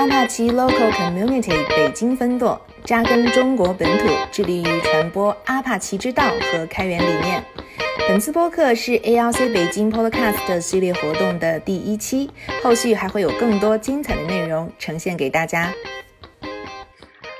阿帕奇 Local Community 北京分舵，扎根中国本土，致力于传播阿帕奇之道和开源理念。本次播客是 ALC 北京 Podcast 系列活动的第一期，后续还会有更多精彩的内容呈现给大家。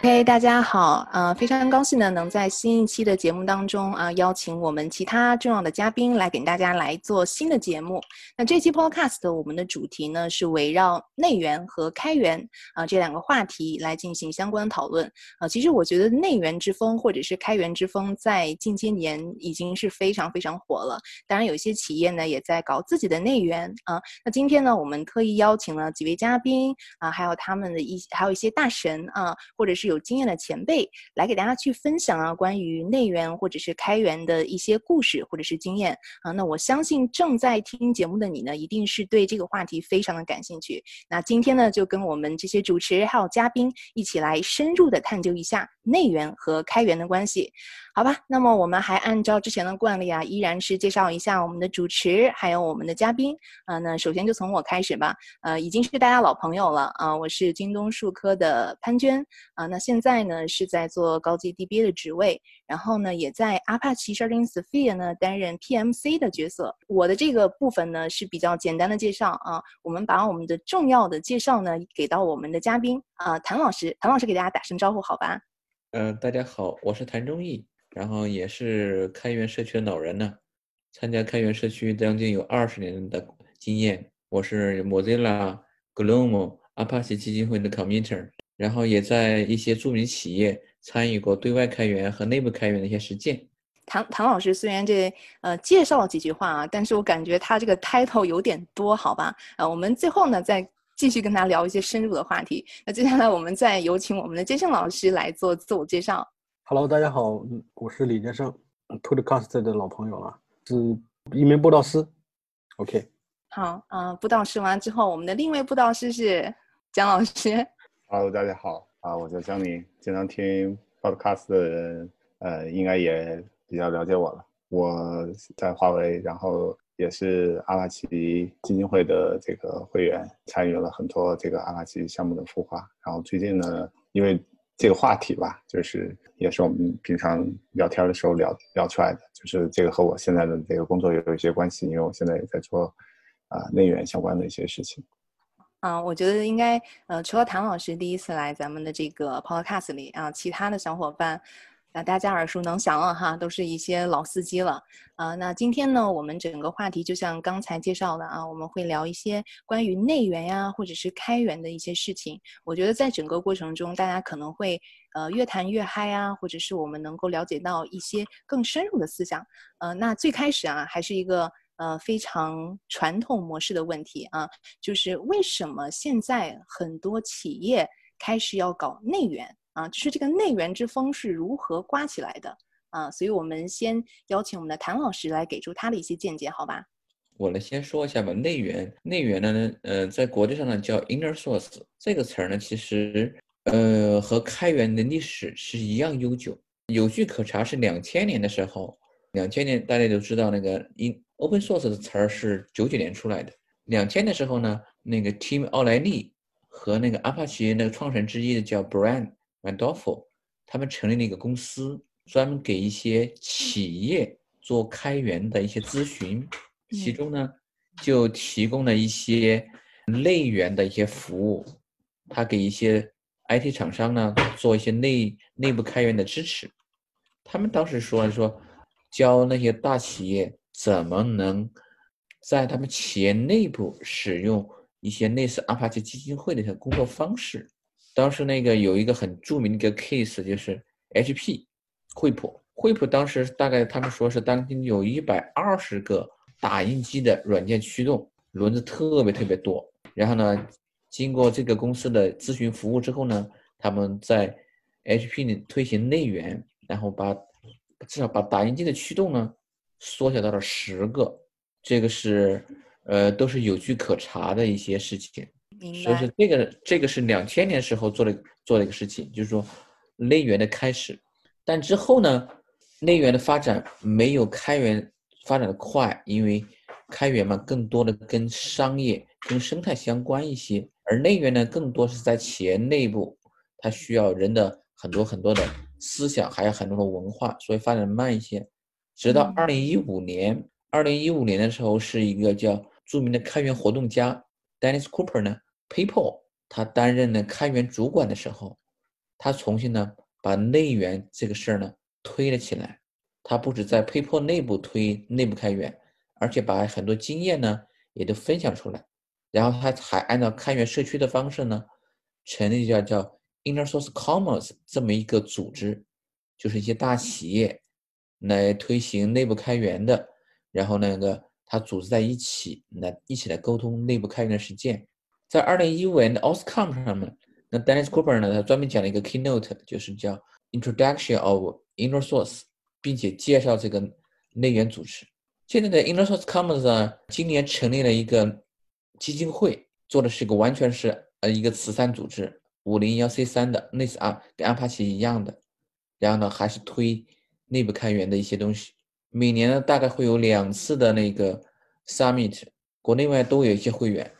OK，大家好，呃，非常高兴呢，能在新一期的节目当中啊，邀请我们其他重要的嘉宾来给大家来做新的节目。那这期 Podcast 我们的主题呢是围绕内源和开源啊这两个话题来进行相关的讨论啊。其实我觉得内源之风或者是开源之风在近些年已经是非常非常火了。当然，有一些企业呢也在搞自己的内源啊。那今天呢，我们特意邀请了几位嘉宾啊，还有他们的一还有一些大神啊，或者是。有经验的前辈来给大家去分享啊，关于内源或者是开源的一些故事或者是经验啊。那我相信正在听节目的你呢，一定是对这个话题非常的感兴趣。那今天呢，就跟我们这些主持还有嘉宾一起来深入的探究一下内源和开源的关系。好吧，那么我们还按照之前的惯例啊，依然是介绍一下我们的主持，还有我们的嘉宾啊。那首先就从我开始吧，呃，已经是大家老朋友了啊。我是京东数科的潘娟啊。那现在呢是在做高级 DBA 的职位，然后呢也在 Apache Sharding Sphere 呢担任 PMC 的角色。我的这个部分呢是比较简单的介绍啊。我们把我们的重要的介绍呢给到我们的嘉宾啊，谭老师，谭老师给大家打声招呼好吧？嗯，大家好，我是谭忠义。然后也是开源社区的老人呢，参加开源社区将近有二十年的经验。我是 Mozilla、Glom、Apache 基金会的 Committer，然后也在一些著名企业参与过对外开源和内部开源的一些实践。唐唐老师虽然这呃介绍了几句话啊，但是我感觉他这个 title 有点多，好吧？呃，我们最后呢再继续跟他聊一些深入的话题。那接下来我们再有请我们的杰胜老师来做自我介绍。Hello，大家好，我是李建生，Podcast 的老朋友了，是一名布道师。OK，好，嗯，布道师完之后，我们的另一位布道师是姜老师。Hello，大家好，啊，我叫江宁，经常听 Podcast 的人，呃，应该也比较了解我了。我在华为，然后也是阿拉奇基金会的这个会员，参与了很多这个阿拉奇项目的孵化。然后最近呢，因为这个话题吧，就是也是我们平常聊天的时候聊聊出来的，就是这个和我现在的这个工作有一些关系，因为我现在也在做啊内源相关的一些事情。啊，我觉得应该呃，除了谭老师第一次来咱们的这个 Podcast 里啊，其他的小伙伴。那大家耳熟能详了哈，都是一些老司机了啊。那今天呢，我们整个话题就像刚才介绍的啊，我们会聊一些关于内源呀，或者是开源的一些事情。我觉得在整个过程中，大家可能会呃越谈越嗨啊，或者是我们能够了解到一些更深入的思想。呃，那最开始啊，还是一个呃非常传统模式的问题啊，就是为什么现在很多企业开始要搞内源？啊，就是这个内源之风是如何刮起来的啊？所以我们先邀请我们的谭老师来给出他的一些见解，好吧？我来先说一下吧。内源，内源呢，呃，在国际上呢叫 inner source 这个词儿呢，其实呃和开源的历史是一样悠久。有据可查，是两千年的时候，两千年大家都知道那个 in open source 的词儿是九九年出来的。两千的时候呢，那个 Tim 奥莱利和那个阿帕奇那个创始人之一的叫 Brian。O 他们成立了一个公司，专门给一些企业做开源的一些咨询，其中呢就提供了一些内源的一些服务，他给一些 IT 厂商呢做一些内内部开源的支持。他们当时说说，教那些大企业怎么能在他们企业内部使用一些类似阿帕奇基金会的一些工作方式。当时那个有一个很著名的一个 case，就是 HP 惠普。惠普当时大概他们说是当今有一百二十个打印机的软件驱动轮子特别特别多。然后呢，经过这个公司的咨询服务之后呢，他们在 HP 里推行内源，然后把至少把打印机的驱动呢缩小到了十个。这个是呃都是有据可查的一些事情。所以说，这个这个是两千年时候做的做的一个事情，就是说内源的开始。但之后呢，内源的发展没有开源发展的快，因为开源嘛，更多的跟商业、跟生态相关一些，而内源呢，更多是在企业内部，它需要人的很多很多的思想，还有很多的文化，所以发展慢一些。直到二零一五年，二零一五年的时候，是一个叫著名的开源活动家 Dennis Cooper 呢，PayPal 他担任了开源主管的时候，他重新呢把内源这个事儿呢推了起来。他不止在 PayPal 内部推内部开源。而且把很多经验呢也都分享出来，然后他还按照开源社区的方式呢，成立叫叫 Inner Source Commons 这么一个组织，就是一些大企业来推行内部开源的，然后那个他组织在一起来一起来沟通内部开源的实践。在二零一五年的 OSCOM 上面，那 Dennis Cooper 呢，他专门讲了一个 keynote，就是叫 Introduction of Inner Source，并且介绍这个内源组织。现在的 Inner Source Commons 呢，今年成立了一个基金会，做的是一个完全是呃一个慈善组织，五零幺 C 三的，类似啊跟阿帕奇一样的，然后呢还是推内部开源的一些东西，每年呢大概会有两次的那个 Summit，国内外都有一些会员，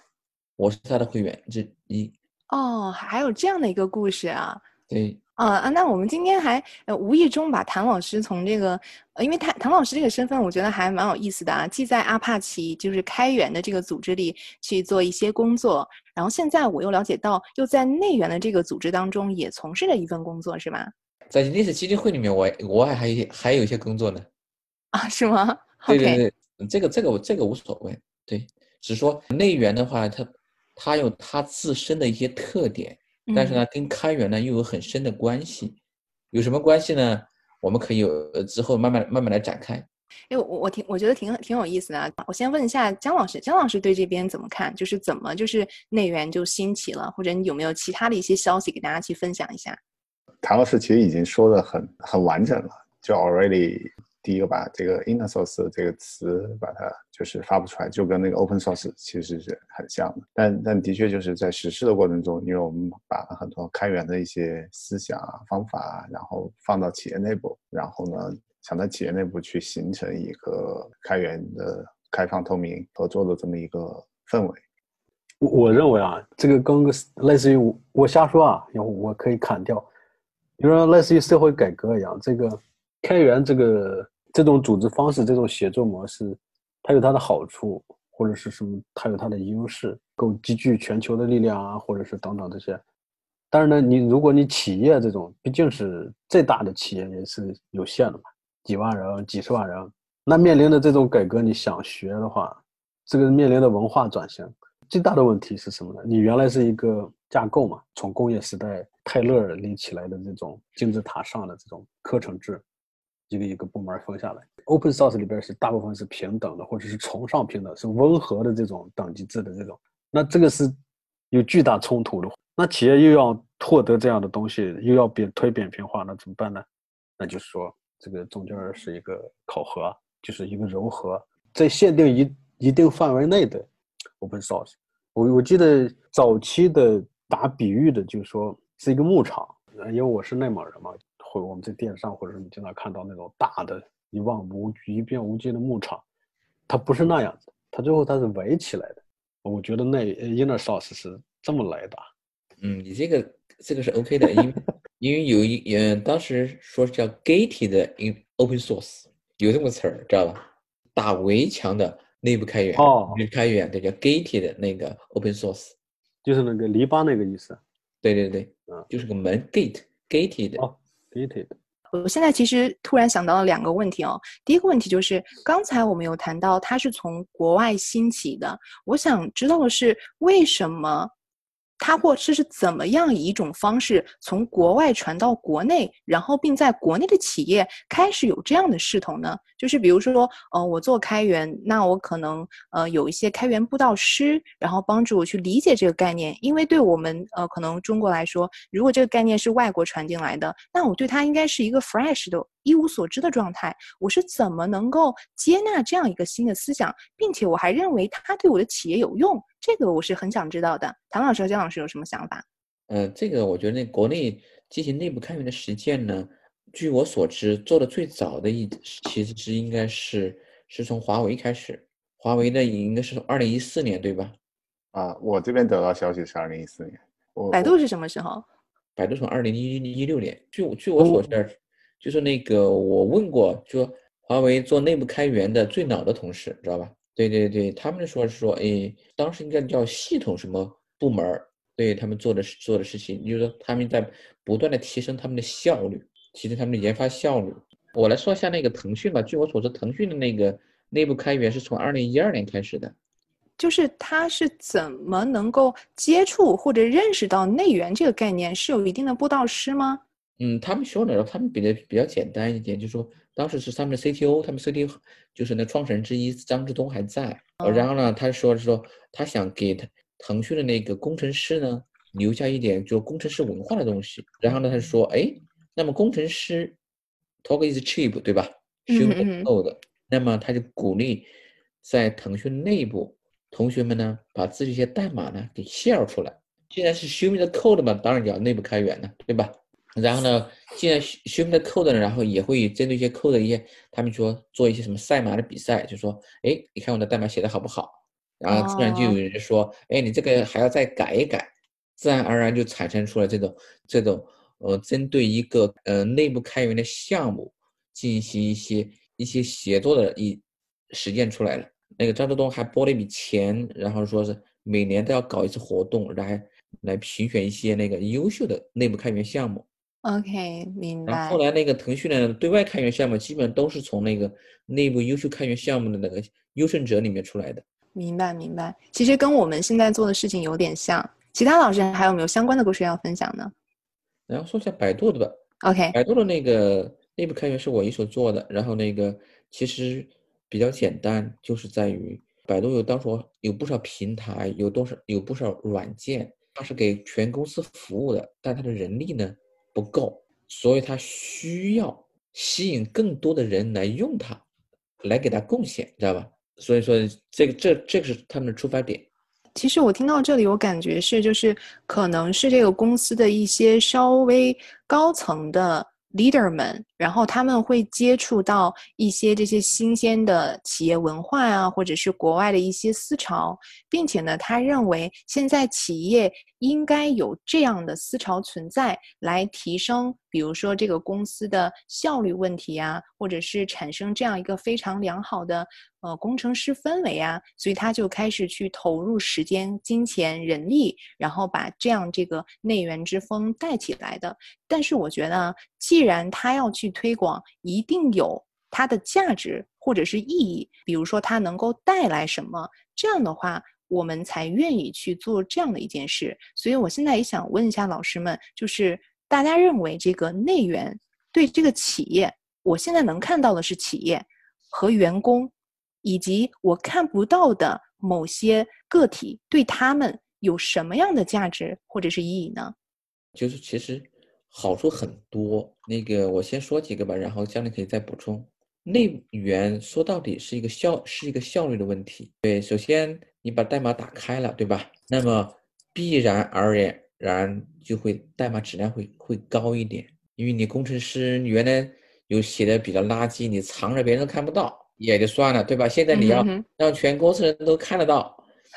我是他的会员之一。哦，还有这样的一个故事啊？对。啊啊！那我们今天还呃无意中把谭老师从这个，呃，因为谭谭老师这个身份，我觉得还蛮有意思的啊。既在阿帕奇就是开源的这个组织里去做一些工作，然后现在我又了解到，又在内源的这个组织当中也从事了一份工作，是吗？在历史基金会里面，我我还还还有一些工作呢。啊，是吗？对对对，这个这个这个无所谓。对，只是说内源的话，它它有它自身的一些特点。但是呢，跟开源呢又有很深的关系，有什么关系呢？我们可以有之后慢慢慢慢来展开。哎，我我挺我觉得挺挺有意思的。我先问一下姜老师，姜老师对这边怎么看？就是怎么就是内源就兴起了，或者你有没有其他的一些消息给大家去分享一下？谭老师其实已经说的很很完整了，就 already。第一个把这个 inner source 这个词把它就是发布出来，就跟那个 open source 其实是很像的。但但的确就是在实施的过程中，因为我们把很多开源的一些思想啊、方法啊，然后放到企业内部，然后呢，想在企业内部去形成一个开源的、开放、透明、合作的这么一个氛围。我我认为啊，这个跟个类似于我瞎说啊，因为我可以砍掉，比如说类似于社会改革一样，这个。开源这个这种组织方式，这种协作模式，它有它的好处，或者是什么？它有它的优势，够集聚全球的力量啊，或者是等等这些。但是呢，你如果你企业这种，毕竟是最大的企业也是有限的嘛，几万人、几十万人，那面临的这种改革，你想学的话，这个面临的文化转型，最大的问题是什么呢？你原来是一个架构嘛，从工业时代泰勒立起来的这种金字塔上的这种课程制。一个一个部门分下来，Open Source 里边是大部分是平等的，或者是崇尚平等，是温和的这种等级制的这种。那这个是有巨大冲突的。那企业又要获得这样的东西，又要扁推扁平化，那怎么办呢？那就是说，这个中间是一个考核，就是一个融合，在限定一一定范围内的 Open Source。我我记得早期的打比喻的，就是说是一个牧场，因为我是内蒙人嘛。或者我们在电视上，或者是你经常看到那种大的一望无一片无际的牧场，它不是那样子，它最后它是围起来的。我觉得那 inner source 是这么来的。嗯，你这个这个是 OK 的，因为 因为有一嗯，当时说叫 gated in open source，有这么词儿，知道吧？打围墙的内部开源哦，开源对叫 gated 那个 open source，就是那个篱笆那个意思。对对对，嗯，就是个门 gate gated。哦。我现在其实突然想到了两个问题哦。第一个问题就是，刚才我们有谈到它是从国外兴起的，我想知道的是为什么。它或者是怎么样以一种方式从国外传到国内，然后并在国内的企业开始有这样的势头呢？就是比如说，呃，我做开源，那我可能呃有一些开源布道师，然后帮助我去理解这个概念。因为对我们呃可能中国来说，如果这个概念是外国传进来的，那我对它应该是一个 fresh 的。一无所知的状态，我是怎么能够接纳这样一个新的思想，并且我还认为它对我的企业有用？这个我是很想知道的。唐老师和姜老师有什么想法？呃，这个我觉得那国内进行内部开源的实践呢，据我所知，做的最早的一其实是应该是是从华为开始。华为的应该是从二零一四年对吧？啊，我这边得到消息是二零一四年。我百度是什么时候？百度从二零一一六年。据我据我所知，就是那个我问过，就华为做内部开源的最老的同事，知道吧？对对对，他们说是说，哎，当时应该叫系统什么部门儿，对他们做的做的事情，就是说他们在不断的提升他们的效率，提升他们的研发效率。我来说一下那个腾讯吧。据我所知，腾讯的那个内部开源是从二零一二年开始的。就是他是怎么能够接触或者认识到内源这个概念？是有一定的布道师吗？嗯，他们说的，他们比的比较简单一点，就是说当时是他们的 CTO，他们 CTO 就是那创始人之一张志东还在。然后呢，他说说他想给他腾讯的那个工程师呢留下一点就工程师文化的东西。然后呢，他就说，哎，那么工程师。Talk is cheap，对吧？Show the code。那么他就鼓励在腾讯内部同学们呢，把自己一些代码呢给 share 出来。既然是 Show me the code 嘛，当然要内部开源了，对吧？然后呢，既然 Show me the code 呢，然后也会针对一些 code 一些，他们说做一些什么赛马的比赛，就说，哎，你看我的代码写的好不好？然后自然就有人说，哎，你这个还要再改一改，自然而然就产生出了这种这种。呃，针对一个呃内部开源的项目进行一些一些协作的一实践出来了。那个张志东还拨了一笔钱，然后说是每年都要搞一次活动，来来评选一些那个优秀的内部开源项目。OK，明白。然后后来那个腾讯的对外开源项目，基本都是从那个内部优秀开源项目的那个优胜者里面出来的。明白，明白。其实跟我们现在做的事情有点像。其他老师还有没有相关的故事要分享呢？然后说一下百度的吧。OK，百度的那个内部开源是我一手做的。然后那个其实比较简单，就是在于百度有当时有不少平台，有多少有不少软件，它是给全公司服务的，但它的人力呢不够，所以它需要吸引更多的人来用它，来给它贡献，知道吧？所以说这个这这个是他们的出发点。其实我听到这里，我感觉是，就是可能是这个公司的一些稍微高层的。leader 们，然后他们会接触到一些这些新鲜的企业文化啊，或者是国外的一些思潮，并且呢，他认为现在企业应该有这样的思潮存在，来提升，比如说这个公司的效率问题啊，或者是产生这样一个非常良好的呃工程师氛围啊，所以他就开始去投入时间、金钱、人力，然后把这样这个内源之风带起来的。但是我觉得。既然他要去推广，一定有它的价值或者是意义，比如说它能够带来什么，这样的话我们才愿意去做这样的一件事。所以我现在也想问一下老师们，就是大家认为这个内源对这个企业，我现在能看到的是企业和员工，以及我看不到的某些个体，对他们有什么样的价值或者是意义呢？就是其实。好处很多，那个我先说几个吧，然后将来可以再补充。内源说到底是一个效，是一个效率的问题。对，首先你把代码打开了，对吧？那么必然而然就会代码质量会会高一点，因为你工程师原来有写的比较垃圾，你藏着别人都看不到也就算了，对吧？现在你要让全公司人都看得到，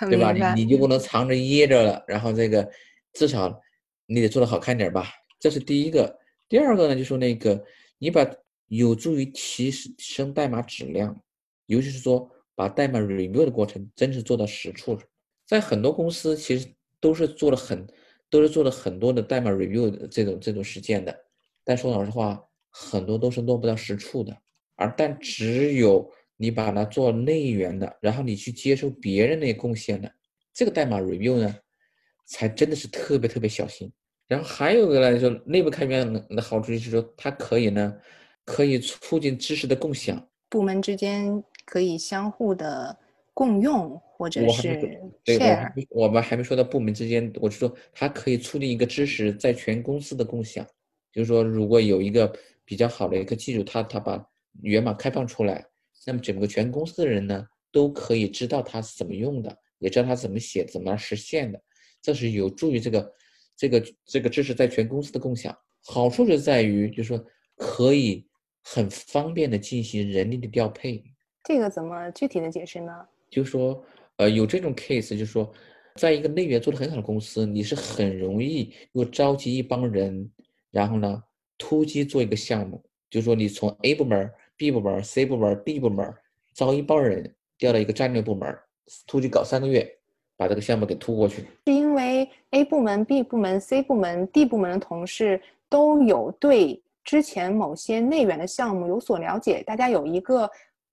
对吧？你你就不能藏着掖着了，然后这个至少你得做的好看点吧。这是第一个，第二个呢，就说那个你把有助于提升代码质量，尤其是说把代码 review 的过程真是做到实处，在很多公司其实都是做了很都是做了很多的代码 review 的这种这种实践的，但说老实话，很多都是落不到实处的，而但只有你把它做内源的，然后你去接受别人的贡献的，这个代码 review 呢，才真的是特别特别小心。然后还有个呢，就内部开源的好处就是说，它可以呢，可以促进知识的共享，部门之间可以相互的共用，或者是 share。我们还没说到部门之间，我是说它可以促进一个知识在全公司的共享。就是说，如果有一个比较好的一个技术，它它把源码开放出来，那么整个全公司的人呢，都可以知道它是怎么用的，也知道它怎么写，怎么实现的，这是有助于这个。这个这个知识在全公司的共享，好处就在于，就是说可以很方便的进行人力的调配。这个怎么具体的解释呢？就是说，呃，有这种 case，就是说，在一个内源做的很好的公司，你是很容易又召集一帮人，然后呢，突击做一个项目，就是说，你从 A 部门、B 部门、C 部门、D 部门招一帮人调到一个战略部门，突击搞三个月，把这个项目给突过去。是因为 A 部门、B 部门、C 部门、D 部门的同事都有对之前某些内源的项目有所了解，大家有一个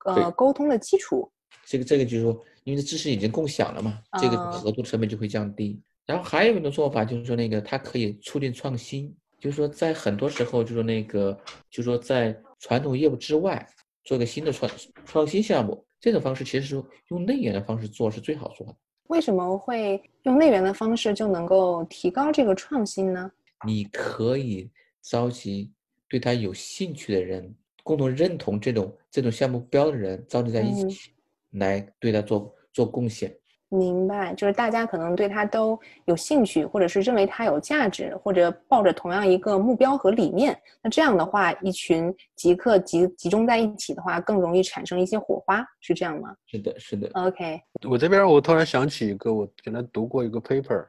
呃沟通的基础。这个这个就是说，因为知识已经共享了嘛，这个啊合作成本就会降低。然后还有一种做法就是说，那个它可以促进创新，就是说在很多时候，就是说那个，就是说在传统业务之外做一个新的创创新项目，这种方式其实是用内源的方式做是最好做的。为什么会用内源的方式就能够提高这个创新呢？你可以召集对他有兴趣的人，共同认同这种这种项目标的人，召集在一嗯起，来对他做做贡献。明白，就是大家可能对他都有兴趣，或者是认为它有价值，或者抱着同样一个目标和理念。那这样的话，一群极客集集中在一起的话，更容易产生一些火花，是这样吗是的，是的。？OK，我这边我突然想起一个，我原来读过一个 paper，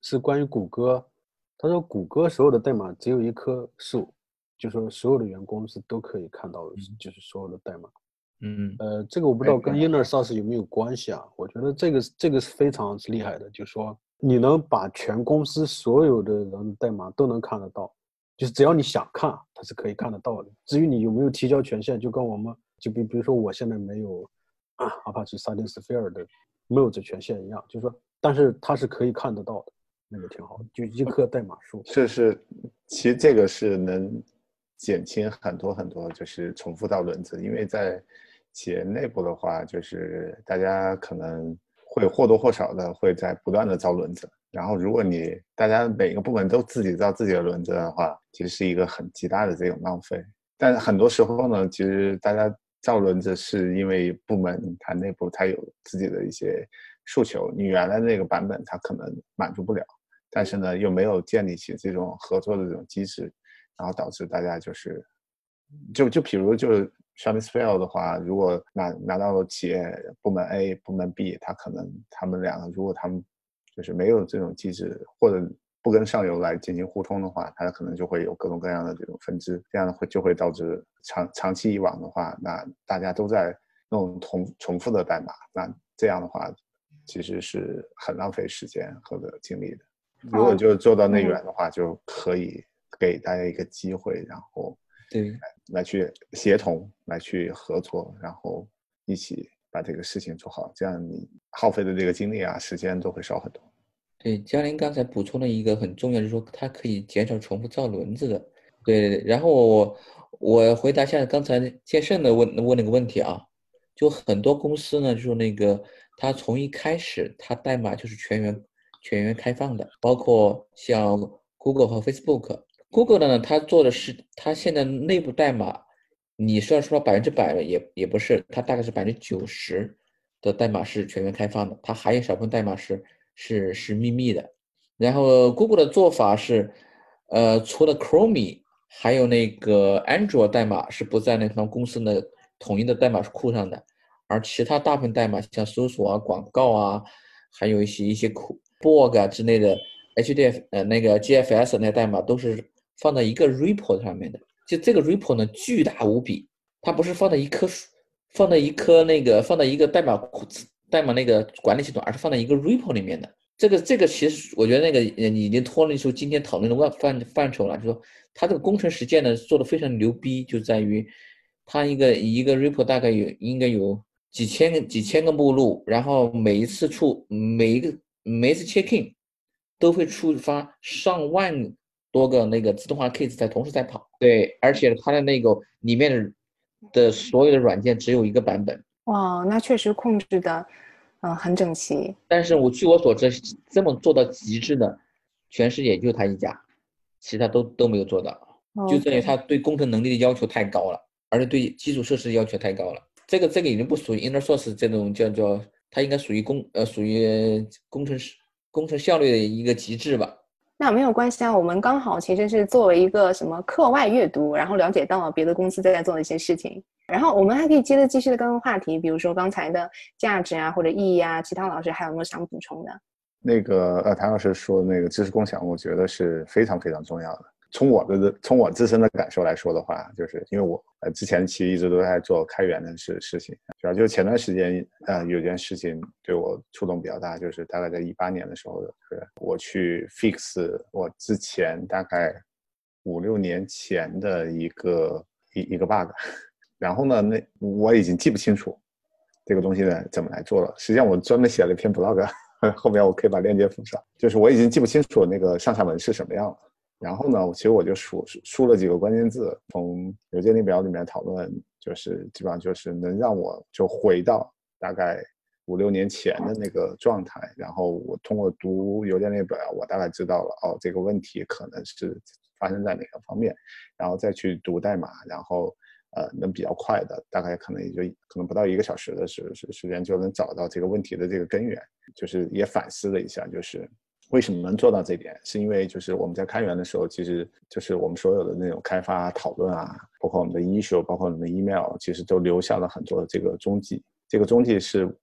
是关于谷歌。他说谷歌所有的代码只有一棵树，就说所有的员工是都可以看到，就是所有的代码。嗯呃，这个我不知道跟哎 inner source 有没有关系啊？我觉得这个这个是非常厉害的，就是说你能把全公司所有的人的代码都能看得到，就是只要你想看，它是可以看得到的。至于你有没有提交权限，就跟我们就比比如说我现在没有啊 Apache Sardine Sphere 的没有这权限一样，就是说，但是它是可以看得到的，那个挺好的，就一棵代码树。这是其实这个是能减轻很多很多就是重复到轮子，因为在企业内部的话，就是大家可能会或多或少的会在不断的造轮子，然后如果你大家每个部门都自己造自己的轮子的话，其实是一个很极大的这种浪费。但很多时候呢，其实大家造轮子是因为部门它内部它有自己的一些诉求，你原来那个版本它可能满足不了。但是呢，又没有建立起这种合作的这种机制，然后导致大家就是，就就比如就是 s h a m i s f i l 的话，如果拿拿到了企业部门 A、部门 B，他可能他们两个如果他们就是没有这种机制，或者不跟上游来进行互通的话，它可能就会有各种各样的这种分支，这样会就会导致长长期以往的话，那大家都在弄重重复的代码，那这样的话其实是很浪费时间和精力的。如果就做到内源的话，就可以给大家一个机会，然后对，来去协同，来去合作，然后一起把这个事情做好，这样你耗费的这个精力啊、时间都会少很多。对，嘉玲刚才补充了一个很重要，就是说它可以减少重复造轮子的。对对对，然后我我回答一下刚才建胜的问问那个问题啊，就很多公司呢，就是那个它从一开始它代码就是全员全员开放的，包括像 Google 和 Facebook。Google 的呢，它做的是它现在内部代码，你虽然说百分之百也也不是，它大概是百分之九十的代码是全员开放的，它还有小部分代码是是是秘密的。然后 Google 的做法是，呃，除了 Chrome 还有那个 Android 代码是不在那方公司的统一的代码库上的，而其他大部分代码像搜索啊、广告啊，还有一些一些库 b o g 啊之类的 HDF 呃那个 GFS 那代码都是放在一个 repo 上面的。就这个 repo 呢巨大无比，它不是放在一棵树，放在一棵那个放在一个代码库代码那个管理系统，而是放在一个 repo 里面的。这个这个其实我觉得那个已经脱离出今天讨论的范范范畴了，就说它这个工程实践呢做的非常牛逼，就在于它一个一个 repo 大概有应该有几千个几千个目录，然后每一次触每一个每一次 check in 都会触发上万多个那个自动化 case 在同时在跑，对，而且它的那个里面的的所有的软件只有一个版本。哇，那确实控制的，嗯、很整齐。但是我据我所知，这么做到极致的，全世界就他一家，其他都都没有做到，就在于他对工程能力的要求太高了，而且对基础设施要求太高了。这个这个已经不属于 inner source 这种叫叫，它应该属于工呃属于工程师工程效率的一个极致吧。那没有关系啊，我们刚好其实是作为一个什么课外阅读，然后了解到别的公司在做的一些事情。然后我们还可以接着继续的刚刚话题，比如说刚才的价值啊或者意义啊，其他老师还有没有想补充的？那个呃，谭老师说的那个知识共享，我觉得是非常非常重要的。从我的从我自身的感受来说的话，就是因为我呃之前其实一直都在做开源的事事情，主要就是前段时间呃有件事情对我触动比较大，就是大概在一八年的时候，就是我去 fix 我之前大概五六年前的一个一一个 bug，然后呢，那我已经记不清楚这个东西呢怎么来做了。实际上我专门写了一篇 blog，后面我可以把链接附上，就是我已经记不清楚那个上下文是什么样了。然后呢，其实我就输输了几个关键字，从邮件列表里面讨论，就是基本上就是能让我就回到大概五六年前的那个状态。然后我通过读邮件列表，我大概知道了哦，这个问题可能是发生在哪个方面，然后再去读代码，然后呃能比较快的，大概可能也就可能不到一个小时的时时时间就能找到这个问题的这个根源。就是也反思了一下，就是。为什么能做到这点？是因为就是我们在开源的时候，其实就是我们所有的那种开发讨论啊，包括我们的 issue，包括我们的 email，其实都留下了很多的这个踪迹。这个踪迹是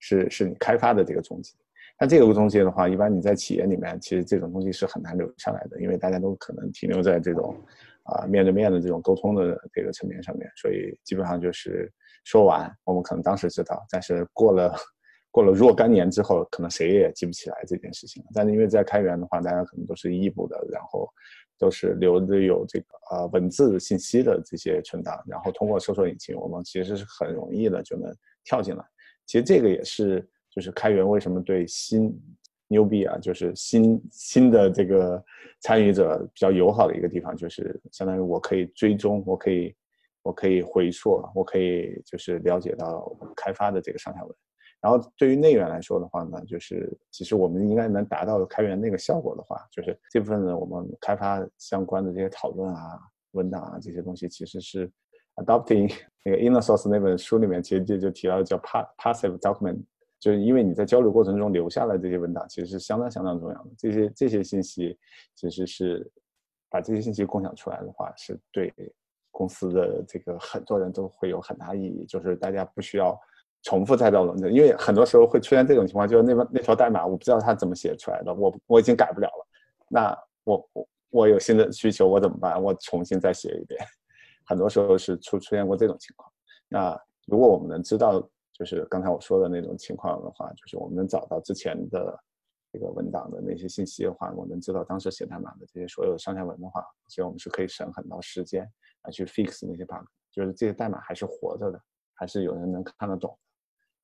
是是你开发的这个踪迹。那这个踪迹的话，一般你在企业里面，其实这种东西是很难留下来的，因为大家都可能停留在这种啊面对面的这种沟通的这个层面上面，所以基本上就是说完，我们可能当时知道，但是过了。过了若干年之后，可能谁也记不起来这件事情了。但是因为在开源的话，大家可能都是异步的，然后都是留着有这个呃文字信息的这些存档，然后通过搜索引擎，我们其实是很容易的就能跳进来。其实这个也是就是开源为什么对新牛逼啊，就是新新的这个参与者比较友好的一个地方，就是相当于我可以追踪，我可以我可以回溯，我可以就是了解到开发的这个上下文。然后对于内源来说的话呢，就是其实我们应该能达到开源那个效果的话，就是这部分呢，我们开发相关的这些讨论啊、文档啊这些东西，其实是 adopting 那个 inner source 那本书里面其实就就提到的叫 passive document，就是因为你在交流过程中留下来这些文档，其实是相当相当重要的。这些这些信息其实是把这些信息共享出来的话，是对公司的这个很多人都会有很大意义，就是大家不需要。重复再造文字，因为很多时候会出现这种情况，就是那那条代码我不知道它怎么写出来的，我我已经改不了了。那我我我有新的需求，我怎么办？我重新再写一遍。很多时候是出出现过这种情况。那如果我们能知道，就是刚才我说的那种情况的话，就是我们能找到之前的这个文档的那些信息的话，我能知道当时写代码的这些所有上下文的话，其实我们是可以省很多时间来去 fix 那些 bug，就是这些代码还是活着的，还是有人能看得懂。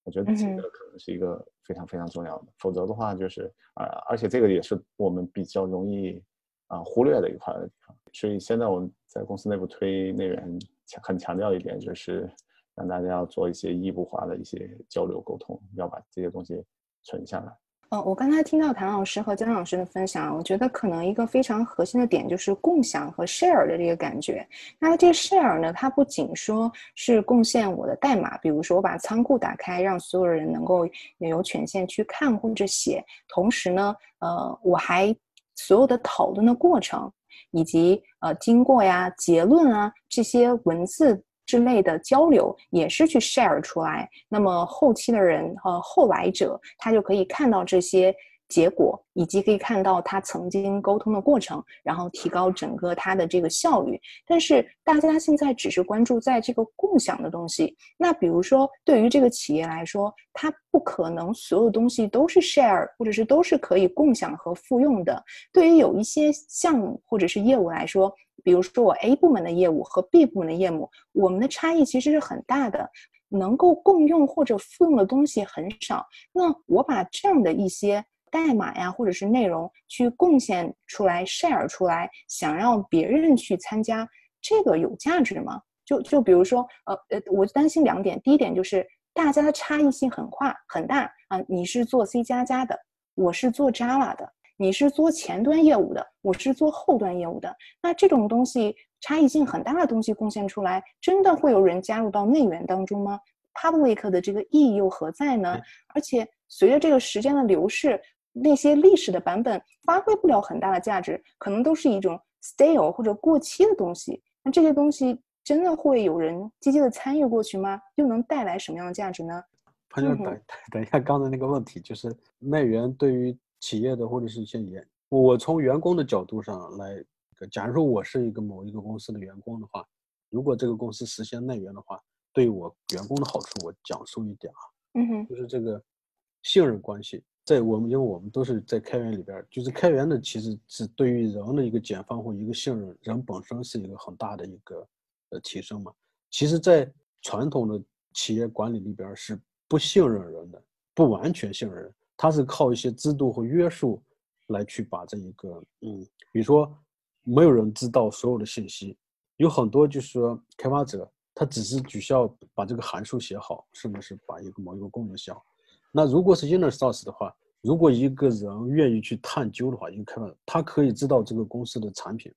我觉得这个可能是一个非常非常重要的，否则的话就是啊，而且这个也是我们比较容易啊忽略的一块的地方。所以现在我们在公司内部推内源，很强调一点，就是让大家要做一些异步化的一些交流沟通，要把这些东西存下来。呃，我刚才听到谭老师和姜老师的分享，我觉得可能一个非常核心的点就是共享和 share 的这个感觉。那这个 share 呢，它不仅说是贡献我的代码，比如说我把仓库打开，让所有人能够有权限去看或者写，同时呢，呃，我还所有的讨论的过程，以及呃经过呀、结论啊这些文字。之类的交流也是去 share 出来，那么后期的人和后来者，他就可以看到这些结果，以及可以看到他曾经沟通的过程，然后提高整个他的这个效率。但是大家现在只是关注在这个共享的东西，那比如说对于这个企业来说，它不可能所有东西都是 share，或者是都是可以共享和复用的。对于有一些项目或者是业务来说，比如说我 A 部门的业务和 B 部门的业务，我们的差异其实是很大的，能够共用或者复用的东西很少。那我把这样的一些代码呀，或者是内容去贡献出来、share 出来，想让别人去参加，这个有价值吗？就就比如说，呃呃，我担心两点，第一点就是大家的差异性很跨很大啊，你是做 C 加加的，我是做 Java 的。你是做前端业务的，我是做后端业务的，那这种东西差异性很大的东西贡献出来，真的会有人加入到内源当中吗？Public 的这个意义又何在呢？而且随着这个时间的流逝，那些历史的版本发挥不了很大的价值，可能都是一种 stale 或者过期的东西。那这些东西真的会有人积极的参与过去吗？又能带来什么样的价值呢？朋友，等等一下，刚才那个问题就是内源对于企业的或者是一些员，我从员工的角度上来，假如说我是一个某一个公司的员工的话，如果这个公司实现内源的话，对我员工的好处，我讲述一点啊，嗯哼，就是这个信任关系，在我们因为我们都是在开源里边，就是开源的其实是对于人的一个解放或一个信任，人本身是一个很大的一个呃提升嘛。其实，在传统的企业管理里边是。不信任人的，不完全信任人，他是靠一些制度和约束来去把这一个，嗯，比如说没有人知道所有的信息，有很多就是说开发者他只是只需要把这个函数写好，甚至是把一个某一个功能写好。那如果是 inner source 的话，如果一个人愿意去探究的话，一个开发者他可以知道这个公司的产品，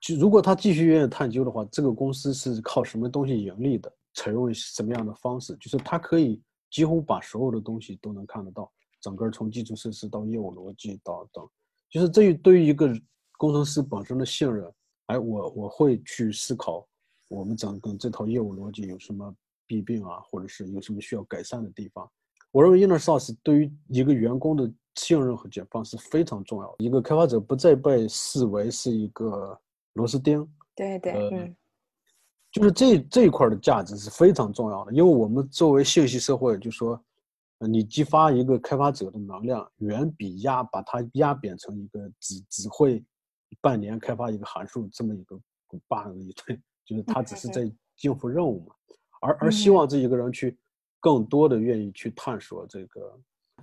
就如果他继续愿意探究的话，这个公司是靠什么东西盈利的，采用什么样的方式，就是他可以。几乎把所有的东西都能看得到，整个从基础设施到业务逻辑到等，就是这于对于一个工程师本身的信任，哎，我我会去思考我们整个这套业务逻辑有什么弊病啊，或者是有什么需要改善的地方。我认为 inner source 对于一个员工的信任和解放是非常重要的。一个开发者不再被视为是一个螺丝钉。对对，嗯。就是这这一块的价值是非常重要的，因为我们作为信息社会，就说，你激发一个开发者的能量，远比压把它压扁成一个只只会半年开发一个函数这么一个 bug 一堆，就是他只是在应付任务嘛，而而希望这一个人去更多的愿意去探索这个，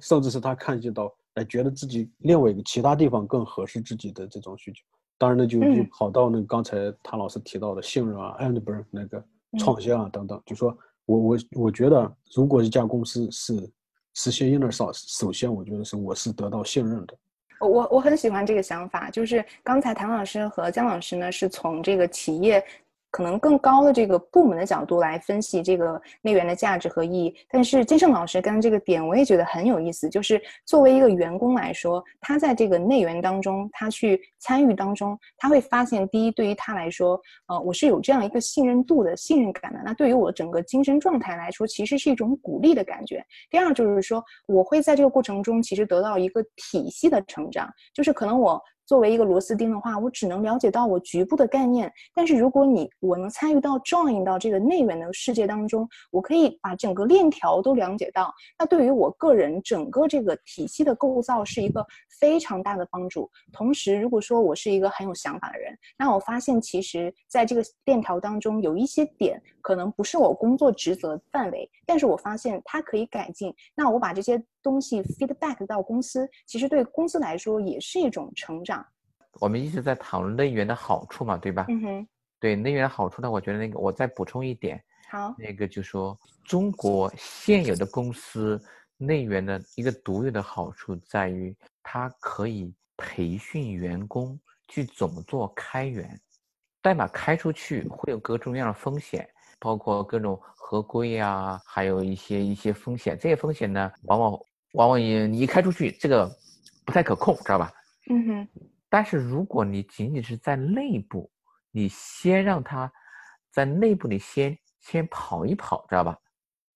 甚至是他看见到，哎，觉得自己另外一个其他地方更合适自己的这种需求。当然呢，就就跑到那刚才谭老师提到的信任啊，and 不是那个创新啊等等，就说我我我觉得，如果一家公司是实现 inner source，首先我觉得是我是得到信任的。我我很喜欢这个想法，就是刚才谭老师和姜老师呢是从这个企业。可能更高的这个部门的角度来分析这个内源的价值和意义，但是金盛老师刚刚这个点我也觉得很有意思，就是作为一个员工来说，他在这个内源当中，他去参与当中，他会发现，第一，对于他来说，呃，我是有这样一个信任度的信任感的，那对于我整个精神状态来说，其实是一种鼓励的感觉。第二就是说，我会在这个过程中其实得到一个体系的成长，就是可能我。作为一个螺丝钉的话，我只能了解到我局部的概念。但是如果你我能参与到 join 到这个内源的世界当中，我可以把整个链条都了解到。那对于我个人整个这个体系的构造是一个非常大的帮助。同时，如果说我是一个很有想法的人，那我发现其实在这个链条当中有一些点可能不是我工作职责范围，但是我发现它可以改进。那我把这些。东西 feedback 到公司，其实对公司来说也是一种成长。我们一直在讨论内源的好处嘛，对吧？嗯哼。对内源的好处呢，我觉得那个我再补充一点。好。那个就说中国现有的公司内源的一个独有的好处在于，它可以培训员工去怎么做开源。代码开出去会有各种各样的风险，包括各种合规呀，还有一些一些风险。这些风险呢，往往。往往你你开出去这个不太可控，知道吧？嗯哼。但是如果你仅仅是在内部，你先让他在内部你先先跑一跑，知道吧？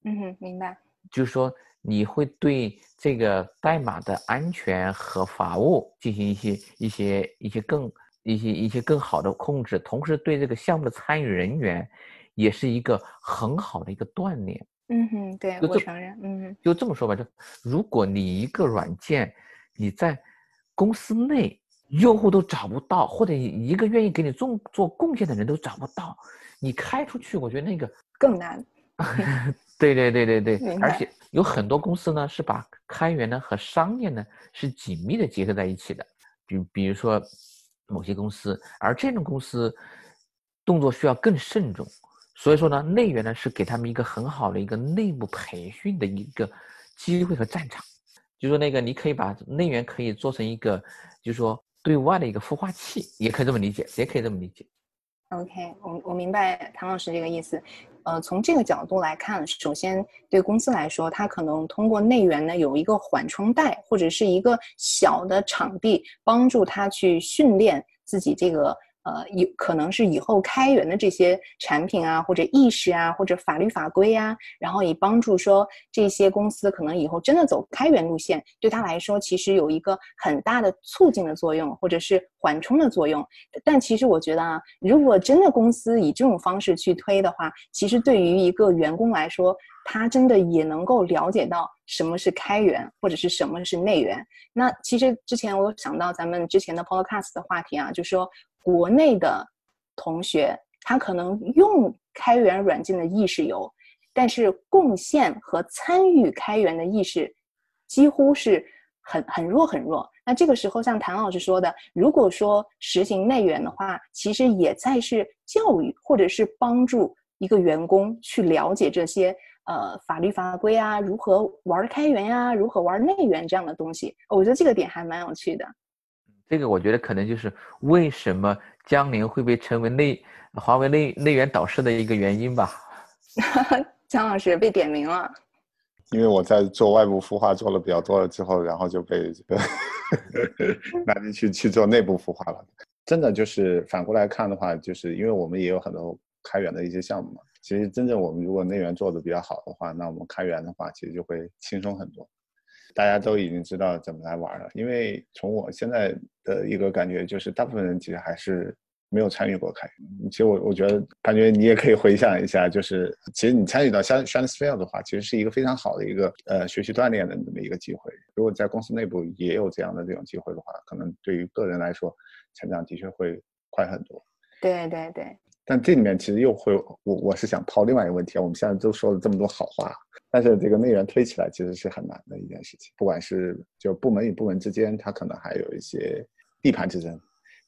嗯哼，明白。就是说你会对这个代码的安全和法务进行一些一些一些更一些一些更好的控制，同时对这个项目的参与人员也是一个很好的一个锻炼。嗯哼，对我承认，嗯哼，就这么说吧，就如果你一个软件，你在公司内用户都找不到，或者一个愿意给你做做贡献的人都找不到，你开出去，我觉得那个更难。对对对对对，而且有很多公司呢是把开源呢和商业呢是紧密的结合在一起的，比比如说某些公司，而这种公司动作需要更慎重。所以说呢，内源呢是给他们一个很好的一个内部培训的一个机会和战场。就说那个，你可以把内源可以做成一个，就是说对外的一个孵化器，也可以这么理解，也可以这么理解。OK，我我明白唐老师这个意思。呃，从这个角度来看，首先对公司来说，它可能通过内源呢有一个缓冲带，或者是一个小的场地，帮助他去训练自己这个。呃，有可能是以后开源的这些产品啊，或者意识啊，或者法律法规啊，然后以帮助说这些公司可能以后真的走开源路线，对他来说其实有一个很大的促进的作用，或者是缓冲的作用。但其实我觉得啊，如果真的公司以这种方式去推的话，其实对于一个员工来说，他真的也能够了解到什么是开源，或者是什么是内源。那其实之前我想到咱们之前的 Podcast 的话题啊，就说。国内的同学，他可能用开源软件的意识有，但是贡献和参与开源的意识几乎是很很弱很弱。那这个时候，像谭老师说的，如果说实行内源的话，其实也在是教育或者是帮助一个员工去了解这些呃法律法规啊，如何玩开源呀，如何玩内源这样的东西。我觉得这个点还蛮有趣的。这个我觉得可能就是为什么江宁会被称为内华为内内源导师的一个原因吧。江老师被点名了，因为我在做外部孵化做了比较多了之后，然后就被这个拿进去去做内部孵化了。真的就是反过来看的话，就是因为我们也有很多开源的一些项目嘛。其实真正我们如果内源做的比较好的话，那我们开源的话其实就会轻松很多。大家都已经知道怎么来玩了，因为从我现在的一个感觉，就是大部分人其实还是没有参与过开源。其实我我觉得，感觉你也可以回想一下，就是其实你参与到 s h a n s f i e l 的话，其实是一个非常好的一个呃学习锻炼的这么一个机会。如果在公司内部也有这样的这种机会的话，可能对于个人来说，成长的确会快很多。对对对。但这里面其实又会，我我是想抛另外一个问题啊。我们现在都说了这么多好话，但是这个内源推起来其实是很难的一件事情。不管是就部门与部门之间，它可能还有一些地盘之争。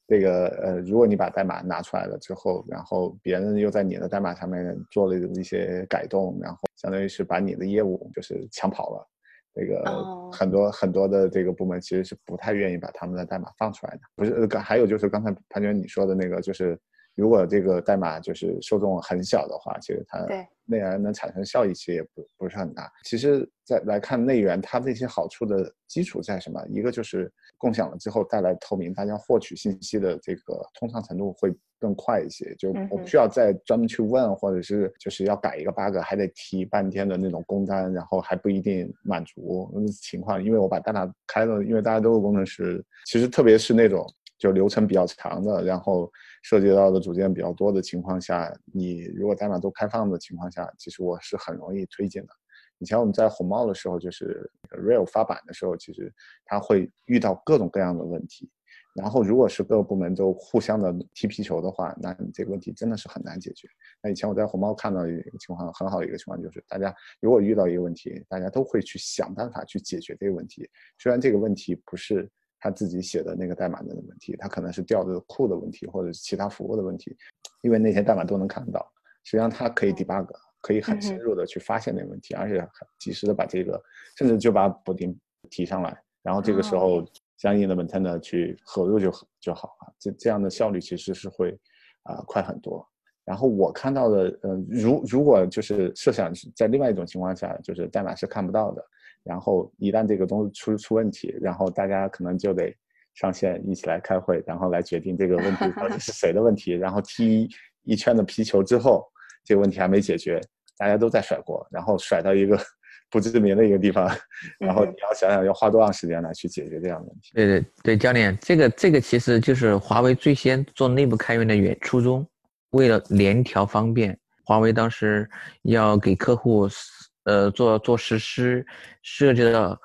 这个呃，如果你把代码拿出来了之后，然后别人又在你的代码上面做了一些改动，然后相当于是把你的业务就是抢跑了。这个很多很多的这个部门其实是不太愿意把他们的代码放出来的。不是，还有就是刚才潘娟你说的那个就是。如果这个代码就是受众很小的话，其实它内源能产生效益其实也不不是很大。其实再来看内源，它这些好处的基础在什么？一个就是共享了之后带来透明，大家获取信息的这个通畅程度会更快一些。就我不需要再专门去问，或者是就是要改一个 bug 还得提半天的那种工单，然后还不一定满足情况。因为我把代码开了，因为大家都是工程师，其实特别是那种就流程比较长的，然后。涉及到的组件比较多的情况下，你如果代码都开放的情况下，其实我是很容易推进的。以前我们在红帽的时候，就是 Rail 发版的时候，其实它会遇到各种各样的问题。然后如果是各个部门都互相的踢皮球的话，那你这个问题真的是很难解决。那以前我在红帽看到一个情况，很好的一个情况就是，大家如果遇到一个问题，大家都会去想办法去解决这个问题。虽然这个问题不是。他自己写的那个代码的问题，他可能是调的库的问题，或者是其他服务的问题，因为那些代码都能看到。实际上，他可以 debug，可以很深入的去发现那个问题，而且很及时的把这个，甚至就把补丁提上来，然后这个时候相应的 maintainer 去合入就就好了。这这样的效率其实是会啊快很多。然后我看到的，呃，如如果就是设想在另外一种情况下，就是代码是看不到的。然后一旦这个东西出出问题，然后大家可能就得上线一起来开会，然后来决定这个问题到底是谁的问题。然后踢一圈的皮球之后，这个问题还没解决，大家都在甩锅，然后甩到一个 不知名的一个地方，然后你要想想要花多长时间来去解决这样的问题。对对对，教练，这个这个其实就是华为最先做内部开源的原初衷，为了联调方便，华为当时要给客户。呃，做做实施，涉及到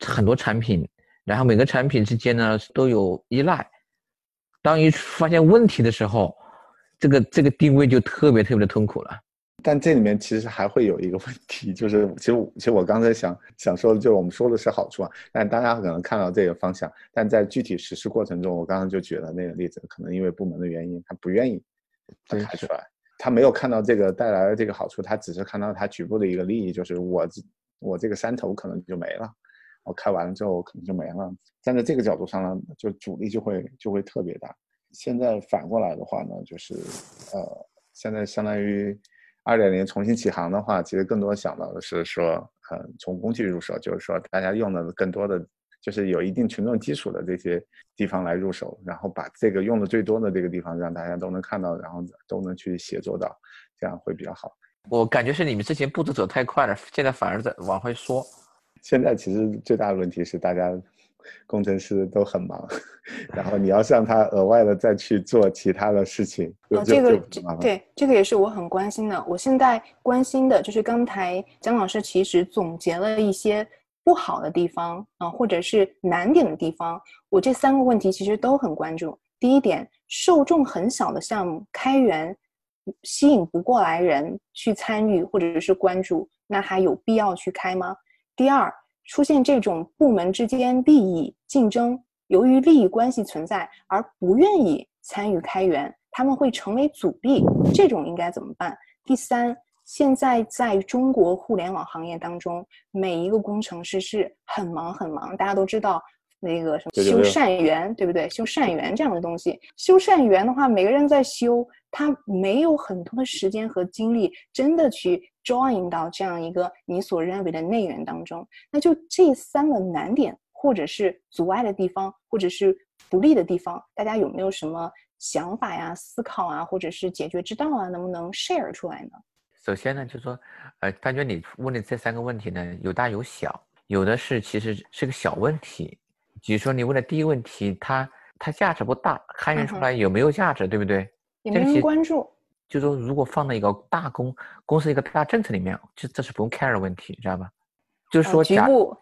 很多产品，然后每个产品之间呢都有依赖。当一发现问题的时候，这个这个定位就特别特别的痛苦了。但这里面其实还会有一个问题，就是其实其实我刚才想想说的，就是我们说的是好处啊，但大家可能看到这个方向，但在具体实施过程中，我刚刚就举了那个例子，可能因为部门的原因，他不愿意开出来。他没有看到这个带来的这个好处，他只是看到他局部的一个利益，就是我我这个山头可能就没了，我开完了之后可能就没了。站在这个角度上呢，就阻力就会就会特别大。现在反过来的话呢，就是呃，现在相当于二点零重新起航的话，其实更多想到的是说，呃，从工具入手，就是说大家用的更多的。就是有一定群众基础的这些地方来入手，然后把这个用的最多的这个地方让大家都能看到，然后都能去协作到，这样会比较好。我感觉是你们之前步子走太快了，现在反而在往回缩。现在其实最大的问题是大家工程师都很忙，然后你要让他额外的再去做其他的事情，哦，这个对这个也是我很关心的。我现在关心的就是刚才姜老师其实总结了一些不好的地方啊，或者是难点的地方。我这三个问题其实都很关注。第一点，受众很小的项目开源吸引不过来人去参与或者是关注，那还有必要去开吗？第二，出现这种部门之间利益竞争，由于利益关系存在而不愿意参与开源，他们会成为阻力，这种应该怎么办？第三，现在在中国互联网行业当中，每一个工程师是很忙很忙，大家都知道那个什么修善缘，对不对？修善缘这样的东西，修善缘的话，每个人在修，他没有很多的时间和精力，真的去。join 到这样一个你所认为的内源当中，那就这三个难点，或者是阻碍的地方，或者是不利的地方，大家有没有什么想法呀、思考啊，或者是解决之道啊？能不能 share 出来呢？首先呢，就是说，呃，感觉你问的这三个问题呢，有大有小，有的是其实是个小问题，比如说你问的第一个问题，它它价值不大，开源出来有没有价值，对不对？也没人关注。就说如果放到一个大公公司一个大政策里面，这这是不用 care 的问题，知道吧？就是说局部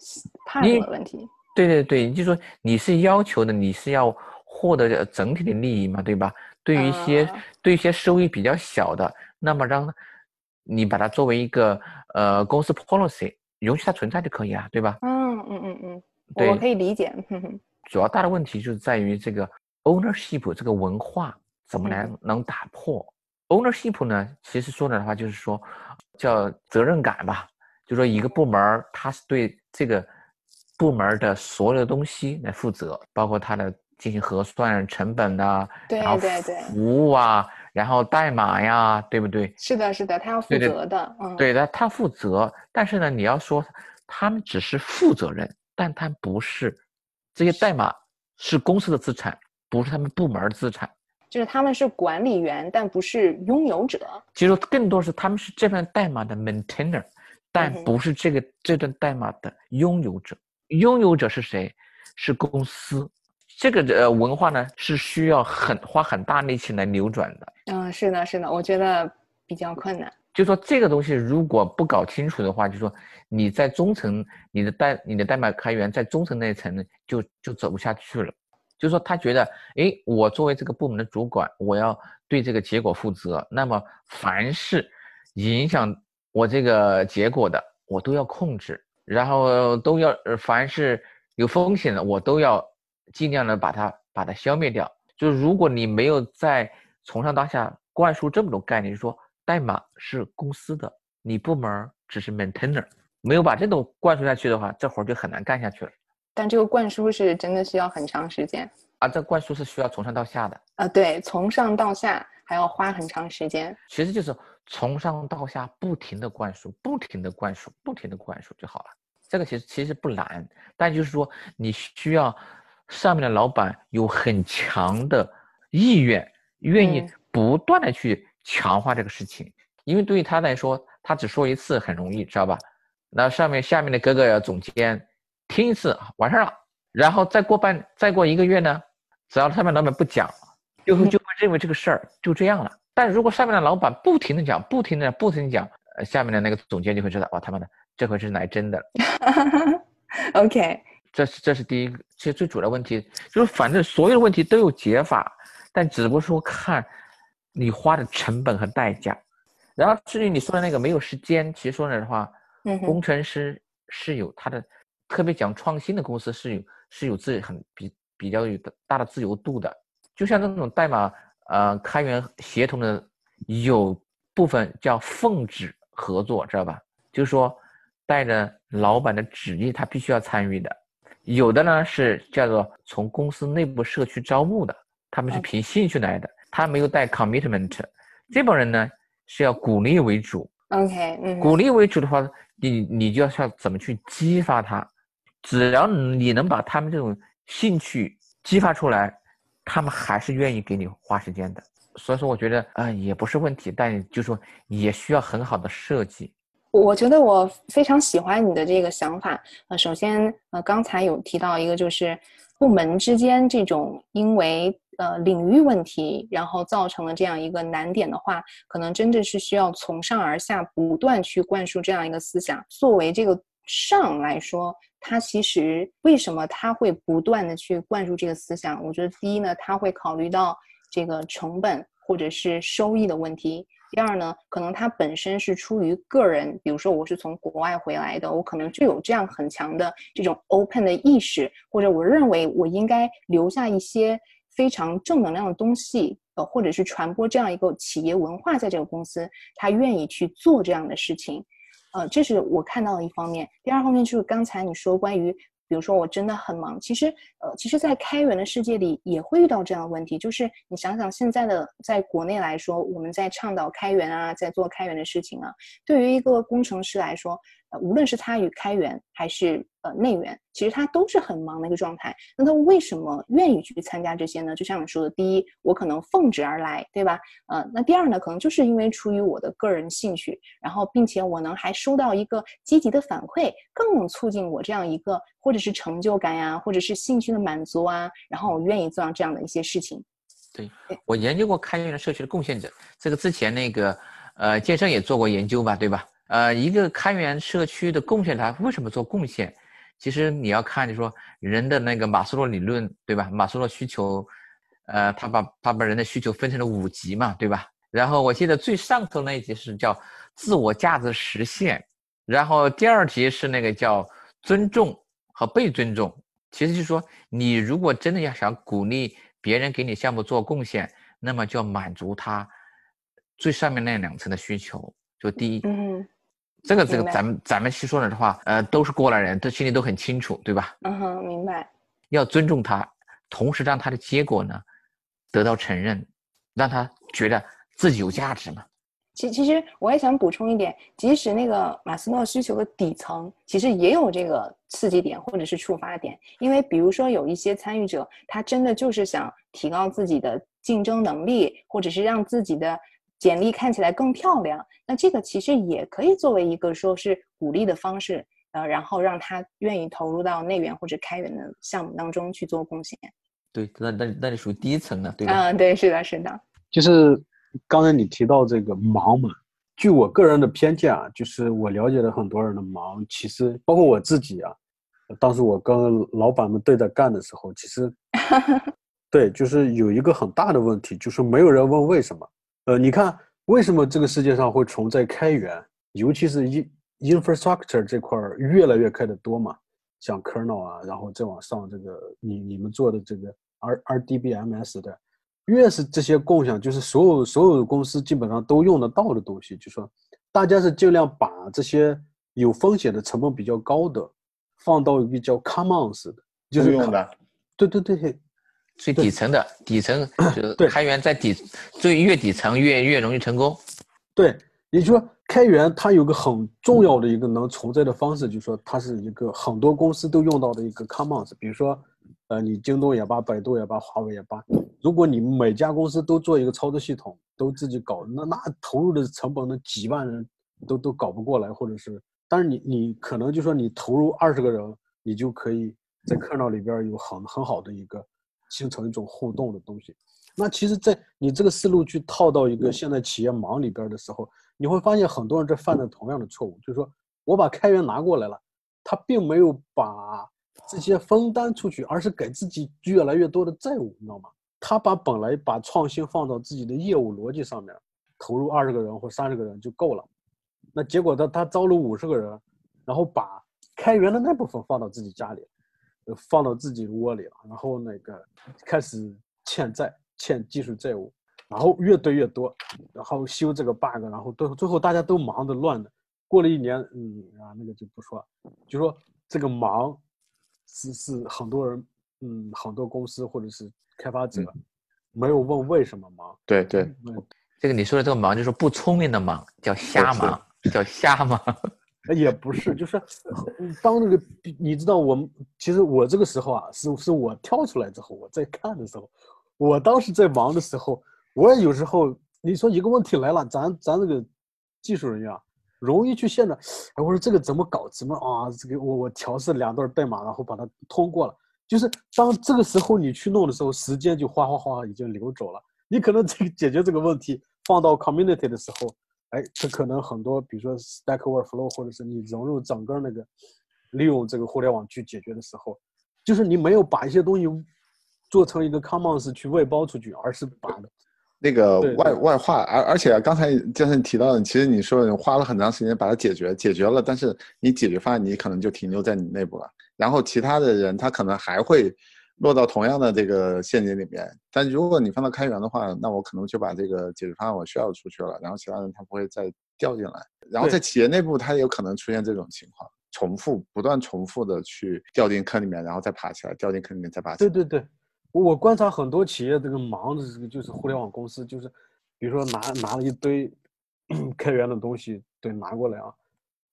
判的问题。对对对，就说你是要求的，你是要获得整体的利益嘛，对吧？对于一些对于一些收益比较小的，那么让你把它作为一个呃公司 policy，允许它存在就可以啊，对吧？嗯嗯嗯嗯，对我可以理解。主要大的问题就是在于这个 ownership 这个文化怎么来能打破。ownership 呢，其实说的话就是说，叫责任感吧。就说一个部门它是对这个部门的所有的东西来负责，包括它的进行核算成本啊，然后服务啊，然后代码呀，对不对？是的，是的，他要负责的。嗯，对的，他负责。但是呢，你要说他们只是负责人，但他不是这些代码是公司的资产，不是他们部门资产。就是他们是管理员，但不是拥有者。其实更多是他们是这份代码的 maintainer，但不是这个这段代码的拥有者。拥有者是谁？是公司。这个呃文化呢，是需要很花很大力气来扭转的。嗯，是的，是的，我觉得比较困难。就说这个东西如果不搞清楚的话，就说你在中层，你的代你的代码开源在中层那一层呢，就就走不下去了。就说，他觉得，哎，我作为这个部门的主管，我要对这个结果负责。那么，凡是影响我这个结果的，我都要控制，然后都要，凡是有风险的，我都要尽量的把它把它消灭掉。就是如果你没有在从上到下灌输这么多概念，就是说代码是公司的，你部门只是 maintainer，没有把这种灌输下去的话，这活儿就很难干下去了。但这个灌输是真的需要很长时间啊！这灌输是需要从上到下的啊，对，从上到下还要花很长时间。其实就是从上到下不停的灌输，不停的灌输，不停的灌输就好了。这个其实其实不难，但就是说你需要上面的老板有很强的意愿，愿意不断的去强化这个事情。因为对于他来说，他只说一次很容易，知道吧？那上面下面的哥哥总监。听一次完事儿了，然后再过半再过一个月呢，只要上面老板不讲，就会就会认为这个事儿就这样了。但如果上面的老板不停的讲，不停的不停的讲，呃，下面的那个总监就会知道，哇，他妈的，这回是来真的了。OK，这是这是第一个，其实最主要的问题就是，反正所有的问题都有解法，但只不过说看你花的成本和代价。然后至于你说的那个没有时间，其实说来的话，工程师是有他的。特别讲创新的公司是有是有自己很比比较有大的自由度的，就像那种代码呃开源协同的，有部分叫奉旨合作，知道吧？就是说带着老板的旨意，他必须要参与的。有的呢是叫做从公司内部社区招募的，他们是凭兴趣来的，他没有带 commitment。这帮人呢是要鼓励为主。OK，嗯鼓励为主的话，你你就要要怎么去激发他？只要你能把他们这种兴趣激发出来，他们还是愿意给你花时间的。所以说，我觉得啊、也不是问题，但就说也需要很好的设计。我觉得我非常喜欢你的这个想法。呃，首先，呃，刚才有提到一个，就是部门之间这种因为呃领域问题，然后造成了这样一个难点的话，可能真的是需要从上而下不断去灌输这样一个思想。作为这个上来说，它其实为什么它会不断的去灌输这个思想？我觉得第一呢，它会考虑到这个成本或者是收益的问题。第二呢，可能它本身是出于个人，比如说我是从国外回来的，我可能就有这样很强的这种 open 的意识，或者我认为我应该留下一些非常正能量的东西，呃，或者是传播这样一个企业文化在这个公司，他愿意去做这样的事情，呃，这是我看到的一方面。第二方面就是刚才你说关于。比如说我真的很忙，其实，呃，其实，在开源的世界里也会遇到这样的问题，就是你想想现在的在国内来说，我们在倡导开源啊，在做开源的事情啊，对于一个工程师来说，呃，无论是参与开源还是呃内源，其实他都是很忙的一个状态。那他为什么愿意去参加这些呢？就像你说的，第一，我可能奉旨而来，对吧？呃，那第二呢，可能就是因为出于我的个人兴趣，然后并且我能还收到一个积极的反馈，更能促进我这样一个或者是成就感呀，或者是兴趣的满足啊，然后我愿意做这样的一些事情。对我研究过开源社区的贡献者，这个之前那个呃健身也做过研究吧，对吧？呃，一个开源社区的贡献，它为什么做贡献？其实你要看，就说人的那个马斯洛理论，对吧？马斯洛需求，呃，他把他把人的需求分成了五级嘛，对吧？然后我记得最上头那一级是叫自我价值实现，然后第二级是那个叫尊重和被尊重。其实就是说，你如果真的要想鼓励别人给你项目做贡献，那么就要满足他最上面那两层的需求。就第一，嗯这个这个咱们咱们细说了的话，呃，都是过来人，都心里都很清楚，对吧？嗯哼，明白。要尊重他，同时让他的结果呢得到承认，让他觉得自己有价值嘛。其其实我也想补充一点，即使那个马斯诺需求的底层，其实也有这个刺激点或者是触发点。因为比如说有一些参与者，他真的就是想提高自己的竞争能力，或者是让自己的简历看起来更漂亮。那这个其实也可以作为一个说是鼓励的方式，呃，然后让他愿意投入到内源或者开源的项目当中去做贡献。对，那那那你属于第一层的，对吧？嗯，对，是的，是的。就是刚才你提到这个忙嘛，据我个人的偏见啊，就是我了解了很多人的忙，其实包括我自己啊，当时我跟老板们对着干的时候，其实 对，就是有一个很大的问题，就是没有人问为什么。呃，你看为什么这个世界上会存在开源，尤其是 in infrastructure 这块儿越来越开的多嘛？像 kernel 啊，然后再往上这个你你们做的这个 R RDBMS 的，越是这些共享，就是所有所有的公司基本上都用得到的东西，就说大家是尽量把这些有风险的成本比较高的放到一个叫 commons 的，就是公用的，对对对，最底层的底层 就是开源在底最越底层越越容易成功。对，也就是说，开源它有个很重要的一个能存在的方式，就是说它是一个很多公司都用到的一个 commons。比如说，呃，你京东也罢，百度也罢，华为也罢，如果你每家公司都做一个操作系统，都自己搞，那那投入的成本，那几万人都都搞不过来，或者是，但是你你可能就说你投入二十个人，你就可以在 kernel 里边有很很好的一个形成一种互动的东西。那其实，在你这个思路去套到一个现在企业忙里边的时候，你会发现很多人在犯的同样的错误，就是说我把开源拿过来了，他并没有把这些分担出去，而是给自己越来越多的债务，你知道吗？他把本来把创新放到自己的业务逻辑上面，投入二十个人或三十个人就够了，那结果他他招了五十个人，然后把开源的那部分放到自己家里，呃放到自己窝里了，然后那个开始欠债。欠技术债务，然后越堆越多，然后修这个 bug，然后最最后大家都忙的乱的。过了一年，嗯啊，那个就不说了，就说这个忙是是很多人，嗯，很多公司或者是开发者没有问为什么忙。对对，嗯，这个你说的这个忙，就是不聪明的忙，叫瞎忙，叫瞎忙。也不是，就是当那个你知道，我们其实我这个时候啊，是是我跳出来之后，我在看的时候，我当时在忙的时候，我也有时候你说一个问题来了，咱咱这个技术人员啊，容易去现场，哎，我说这个怎么搞？怎么啊？这个我我调试两段代码，然后把它通过了。就是当这个时候你去弄的时候，时间就哗哗哗已经流走了。你可能这个解决这个问题放到 community 的时候。哎，这可能很多，比如说 Stack Overflow，或者是你融入整个那个利用这个互联网去解决的时候，就是你没有把一些东西做成一个 Commons 去外包出去，而是把那个外外化。而而且刚才就是你提到的，其实你说你花了很长时间把它解决，解决了，但是你解决方案你可能就停留在你内部了，然后其他的人他可能还会。落到同样的这个陷阱里面，但如果你放到开源的话，那我可能就把这个解决方案我需要出去了，然后其他人他不会再掉进来。然后在企业内部，它也有可能出现这种情况，重复、不断重复的去掉进坑里面，然后再爬起来，掉进坑里面再爬起来。对对对，我观察很多企业这个忙的这个就是互联网公司，就是比如说拿拿了一堆 开源的东西，对，拿过来啊，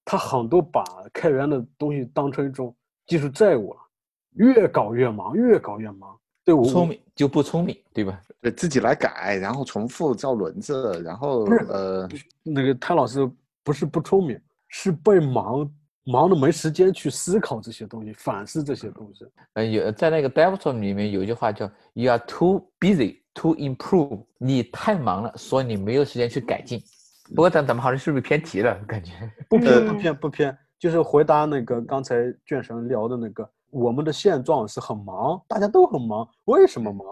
他很多把开源的东西当成一种技术债务了。越搞越忙，越搞越忙。对我聪明就不聪明，对吧？对自己来改，然后重复造轮子，然后呃，那个谭老师不是不聪明，是被忙忙的没时间去思考这些东西，反思这些东西。呃，有在那个 DevTools 里面有一句话叫 “You are too busy to improve”，你太忙了，所以你没有时间去改进。不过咱咱们好像是不是偏题了？感觉不偏不偏不偏，就是回答那个刚才卷神聊的那个。我们的现状是很忙，大家都很忙。为什么忙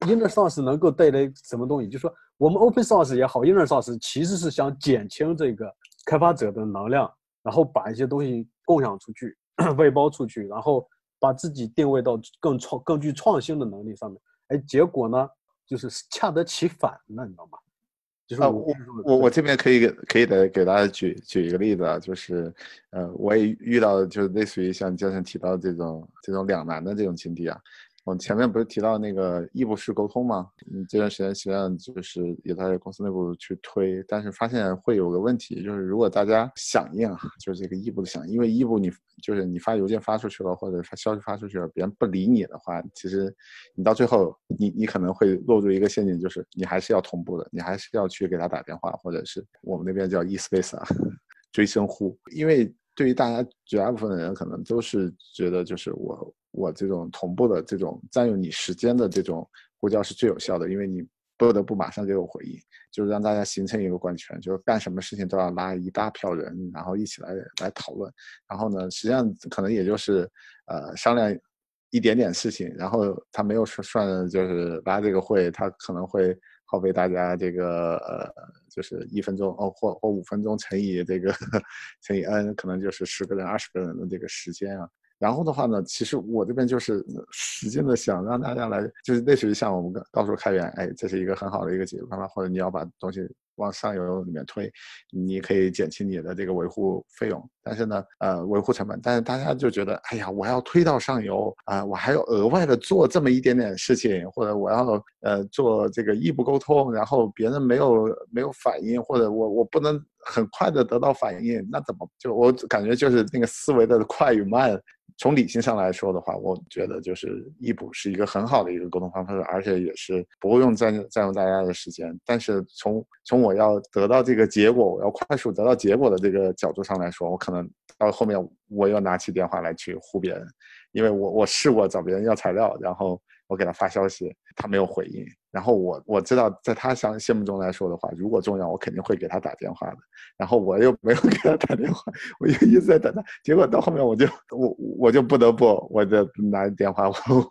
？Inner Source 能够带来什么东西？就是说，我们 Open Source 也好，Inner Source 其实是想减轻这个开发者的能量，然后把一些东西共享出去、外包出去，然后把自己定位到更创、更具创新的能力上面。哎，结果呢，就是恰得其反了，你知道吗？啊，我我我这边可以可以的给大家举举一个例子啊，就是，呃，我也遇到就是类似于像江晨提到这种这种两难的这种境地啊。我前面不是提到那个异步式沟通吗？嗯，这段时间实际上就是也在公司内部去推，但是发现会有个问题，就是如果大家响应啊，就是这个异步的响应，因为异步你就是你发邮件发出去了，或者发消息发出去了，别人不理你的话，其实你到最后你你可能会落入一个陷阱，就是你还是要同步的，你还是要去给他打电话，或者是我们那边叫 e space 啊，追声呼，因为对于大家绝大部分的人，可能都是觉得就是我。我这种同步的这种占用你时间的这种呼叫是最有效的，因为你不得不马上给我回应，就是让大家形成一个关圈，就是干什么事情都要拉一大票人，然后一起来来讨论。然后呢，实际上可能也就是呃商量一点点事情，然后他没有算算就是拉这个会，他可能会耗费大家这个呃就是一分钟哦或或五分钟乘以这个 乘以 n，可能就是十个人二十个人的这个时间啊。然后的话呢，其实我这边就是使劲的想让大家来，就是类似于像我们到到处开源，哎，这是一个很好的一个解决方法，或者你要把东西往上游里面推，你可以减轻你的这个维护费用，但是呢，呃，维护成本，但是大家就觉得，哎呀，我要推到上游啊，我还要额外的做这么一点点事情，或者我要呃做这个异步沟通，然后别人没有没有反应，或者我我不能很快的得到反应，那怎么就我感觉就是那个思维的快与慢。从理性上来说的话，我觉得就是异步是一个很好的一个沟通方式，而且也是不会用占占用大家的时间。但是从从我要得到这个结果，我要快速得到结果的这个角度上来说，我可能到后面我又拿起电话来去呼别人，因为我我试过找别人要材料，然后。我给他发消息，他没有回应。然后我我知道，在他想心目中来说的话，如果重要，我肯定会给他打电话的。然后我又没有给他打电话，我就一直在等他。结果到后面，我就我我就不得不，我就拿着电话，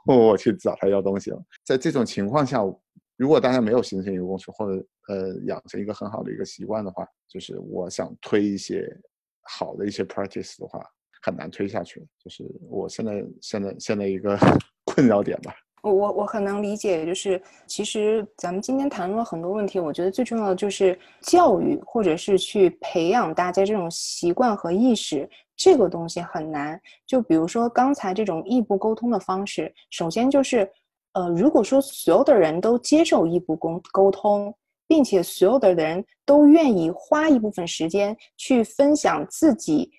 我我去找他要东西了。在这种情况下，如果大家没有形成一个共识，或者呃养成一个很好的一个习惯的话，就是我想推一些好的一些 practice 的话，很难推下去。就是我现在现在现在一个 困扰点吧。我我我很能理解，就是其实咱们今天谈论了很多问题，我觉得最重要的就是教育，或者是去培养大家这种习惯和意识，这个东西很难。就比如说刚才这种异步沟通的方式，首先就是，呃，如果说所有的人都接受异步沟沟通，并且所有的人都愿意花一部分时间去分享自己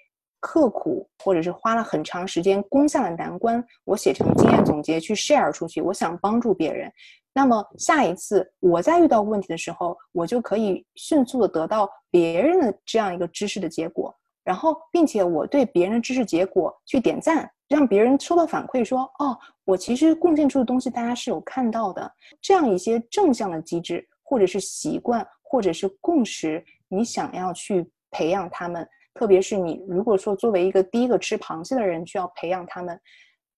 刻苦，或者是花了很长时间攻下了难关，我写成经验总结去 share 出去，我想帮助别人。那么下一次我在遇到问题的时候，我就可以迅速的得到别人的这样一个知识的结果，然后并且我对别人的知识结果去点赞，让别人收到反馈说，哦，我其实贡献出的东西大家是有看到的，这样一些正向的机制或者是习惯或者是共识，你想要去培养他们。特别是你，如果说作为一个第一个吃螃蟹的人，需要培养他们，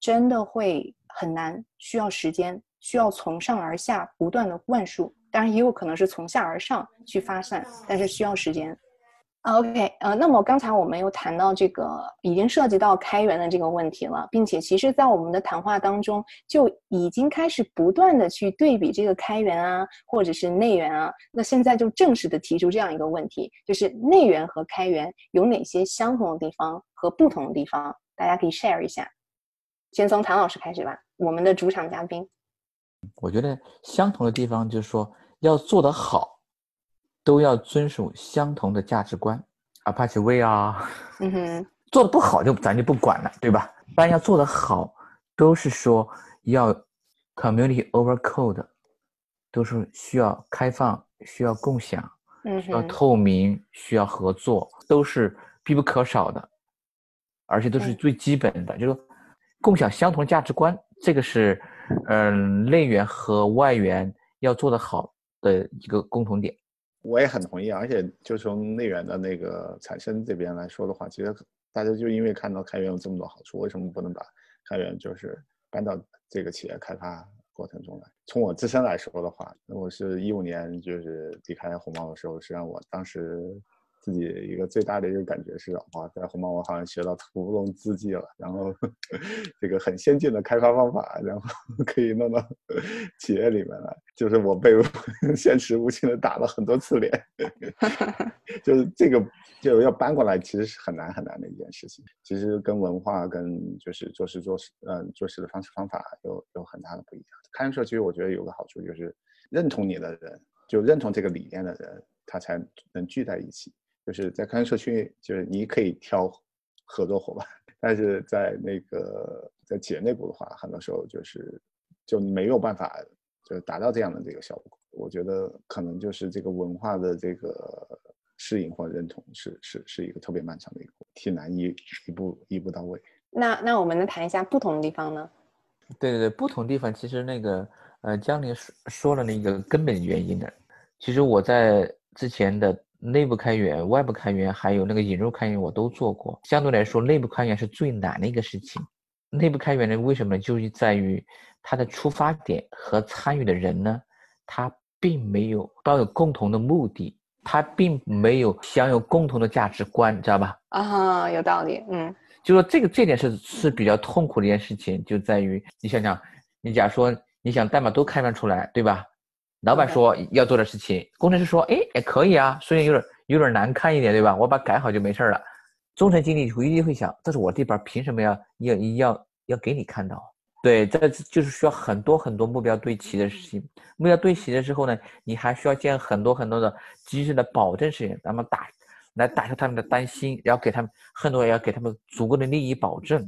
真的会很难，需要时间，需要从上而下不断的灌输，当然也有可能是从下而上去发散，但是需要时间。OK，呃，那么刚才我们又谈到这个已经涉及到开源的这个问题了，并且其实，在我们的谈话当中就已经开始不断的去对比这个开源啊，或者是内源啊。那现在就正式的提出这样一个问题，就是内源和开源有哪些相同的地方和不同的地方？大家可以 share 一下。先从谭老师开始吧，我们的主场嘉宾。我觉得相同的地方就是说要做得好。都要遵守相同的价值观，Apache Way 啊，嗯哼，做的不好就咱就不管了，对吧？但要做得好，都是说要 Community over Code，都是需要开放、需要共享、需要透明、需要合作，都是必不可少的，而且都是最基本的，就是共享相同价值观，这个是嗯内源和外源要做得好的一个共同点。我也很同意，而且就从内源的那个产生这边来说的话，其实大家就因为看到开源有这么多好处，为什么不能把开源就是搬到这个企业开发过程中来？从我自身来说的话，我是一五年就是离开红帽的时候，实际上我当时。自己一个最大的一个感觉是，哇，在红帽我好像学到屠龙之技了，然后这个很先进的开发方法，然后 可以弄到企业里面来。就是我被 现实无情的打了很多次脸，就是这个就要搬过来，其实是很难很难的一件事情。其实跟文化跟就是做事做事，嗯，做事的方式方法有有很大的不一样。开源社区我觉得有个好处就是认同你的人，就认同这个理念的人，他才能聚在一起。就是在开源社区，就是你可以挑合作伙伴，但是在那个在企业内部的话，很多时候就是就没有办法就达到这样的这个效果。我觉得可能就是这个文化的这个适应或认同是是是一个特别漫长的一个，挺难一一步一步到位。那那我们能谈一下不同的地方呢？对对对，不同地方其实那个呃，江林说说了那个根本原因的，其实我在之前的。内部开源、外部开源，还有那个引入开源，我都做过。相对来说，内部开源是最难的一个事情。内部开源呢，为什么呢？就是在于它的出发点和参与的人呢，他并没有抱有共同的目的，他并没有享有共同的价值观，知道吧？啊，有道理。嗯，就说这个这点是是比较痛苦的一件事情，就在于你想想，你假如说你想代码都开发出来，对吧？老板说要做的事情，工程师说，哎，也可以啊，虽然有点有点难看一点，对吧？我把改好就没事了。中层经理会一定会想，这是我这边，凭什么要要要要给你看到？对，这就是需要很多很多目标对齐的事情。目标对齐的时候呢，你还需要建很多很多的机制的保证事情，那么打来打消他们的担心，然后给他们很多要给他们足够的利益保证，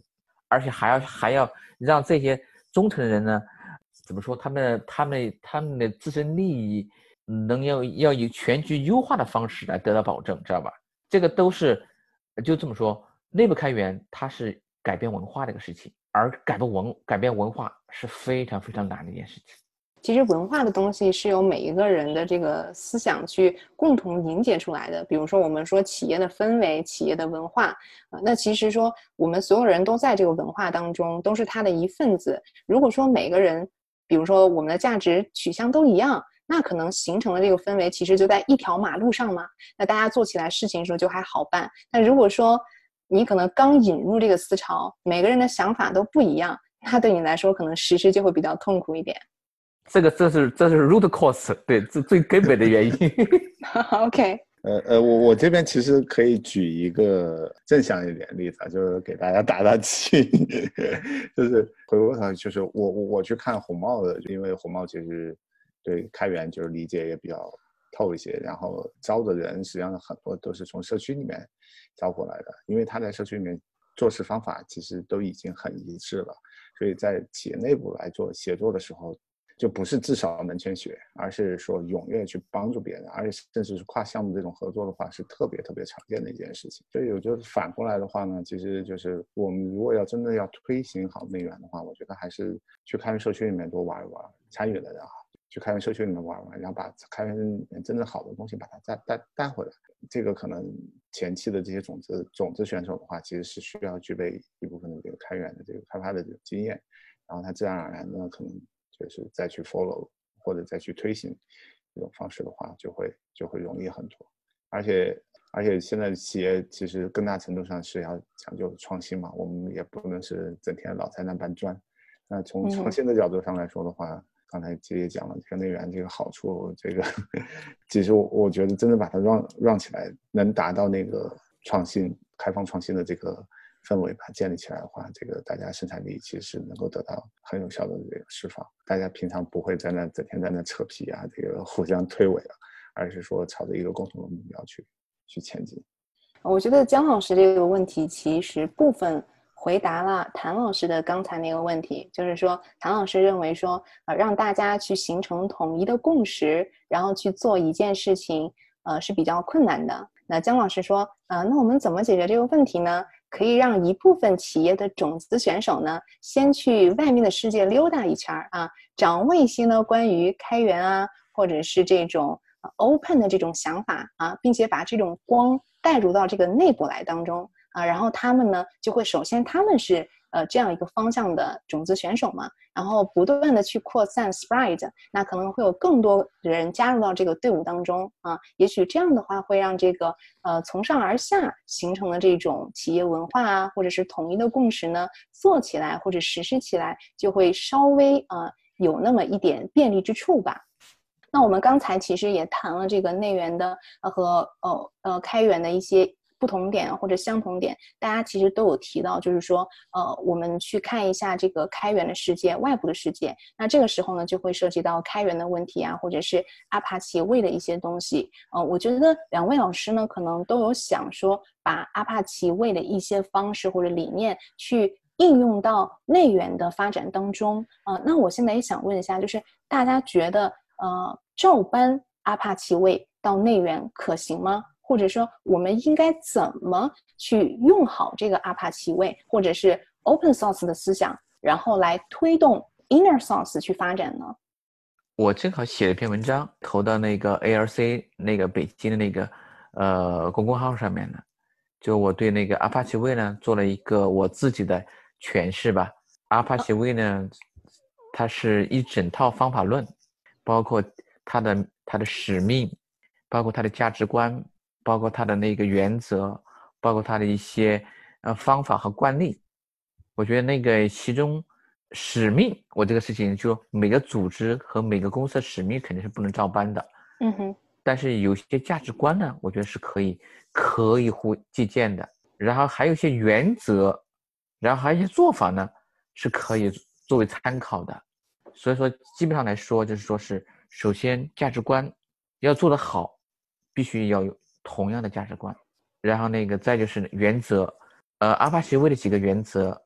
而且还要还要让这些中层的人呢。怎么说？他们、他们、他们的自身利益能要要以全局优化的方式来得到保证，知道吧？这个都是就这么说。内部开源它是改变文化的一个事情，而改变文改变文化是非常非常难的一件事情。其实文化的东西是由每一个人的这个思想去共同凝结出来的。比如说，我们说企业的氛围、企业的文化啊，那其实说我们所有人都在这个文化当中，都是他的一份子。如果说每个人比如说，我们的价值取向都一样，那可能形成的这个氛围其实就在一条马路上嘛。那大家做起来事情的时候就还好办。但如果说你可能刚引入这个思潮，每个人的想法都不一样，那对你来说可能实施就会比较痛苦一点。这个这是这是 root cause，对，这最根本的原因。OK。呃呃，我我这边其实可以举一个正向一点例子，就是给大家打打气，就是回过头，就是我我我去看红帽的，因为红帽其实对开源就是理解也比较透一些，然后招的人实际上很多都是从社区里面招过来的，因为他在社区里面做事方法其实都已经很一致了，所以在企业内部来做协作的时候。就不是至少门前雪，而是说踊跃去帮助别人，而且甚至是跨项目这种合作的话，是特别特别常见的一件事情。所以我觉得反过来的话呢，其实就是我们如果要真的要推行好内源的话，我觉得还是去开源社区里面多玩一玩，参与的人啊，去开源社区里面玩玩，然后把开源里面真正好的东西把它带带带回来。这个可能前期的这些种子种子选手的话，其实是需要具备一部分的这个开源的这个开发的这个经验，然后他自然而然的可能。就是再去 follow 或者再去推行这种方式的话，就会就会容易很多。而且而且现在企业其实更大程度上是要讲究创新嘛，我们也不能是整天老在那搬砖。那从创新的角度上来说的话，刚才姐也讲了这个内源这个好处，这个其实我我觉得真的把它让让起来，能达到那个创新、开放创新的这个。氛围把它建立起来的话，这个大家生产力其实能够得到很有效的这个释放。大家平常不会在那整天在那扯皮啊，这个互相推诿啊，而是说朝着一个共同的目标去去前进。我觉得姜老师这个问题其实部分回答了谭老师的刚才那个问题，就是说谭老师认为说，呃，让大家去形成统一的共识，然后去做一件事情，呃，是比较困难的。那姜老师说，呃，那我们怎么解决这个问题呢？可以让一部分企业的种子选手呢，先去外面的世界溜达一圈儿啊，掌握一些呢关于开源啊，或者是这种 open 的这种想法啊，并且把这种光带入到这个内部来当中啊，然后他们呢就会首先他们是。呃，这样一个方向的种子选手嘛，然后不断的去扩散 spread，那可能会有更多人加入到这个队伍当中啊。也许这样的话会让这个呃从上而下形成的这种企业文化啊，或者是统一的共识呢，做起来或者实施起来就会稍微啊有那么一点便利之处吧。那我们刚才其实也谈了这个内源的和呃呃开源的一些。不同点或者相同点，大家其实都有提到，就是说，呃，我们去看一下这个开源的世界，外部的世界。那这个时候呢，就会涉及到开源的问题啊，或者是阿帕奇位的一些东西。呃，我觉得两位老师呢，可能都有想说，把阿帕奇位的一些方式或者理念去应用到内源的发展当中。呃，那我现在也想问一下，就是大家觉得，呃，照搬阿帕奇位到内源可行吗？或者说，我们应该怎么去用好这个阿帕奇位，或者是 open source 的思想，然后来推动 inner source 去发展呢？我正好写了一篇文章，投到那个 ARC 那个北京的那个呃公众号上面呢。就我对那个阿帕奇位呢做了一个我自己的诠释吧。阿帕奇位呢，它是一整套方法论，包括它的它的使命，包括它的价值观。包括它的那个原则，包括它的一些呃方法和惯例，我觉得那个其中使命，我这个事情就每个组织和每个公司的使命肯定是不能照搬的，嗯哼。但是有些价值观呢，我觉得是可以可以互借鉴的。然后还有一些原则，然后还有一些做法呢，是可以作为参考的。所以说，基本上来说，就是说是首先价值观要做得好，必须要有。同样的价值观，然后那个再就是原则，呃，阿帕奇为的几个原则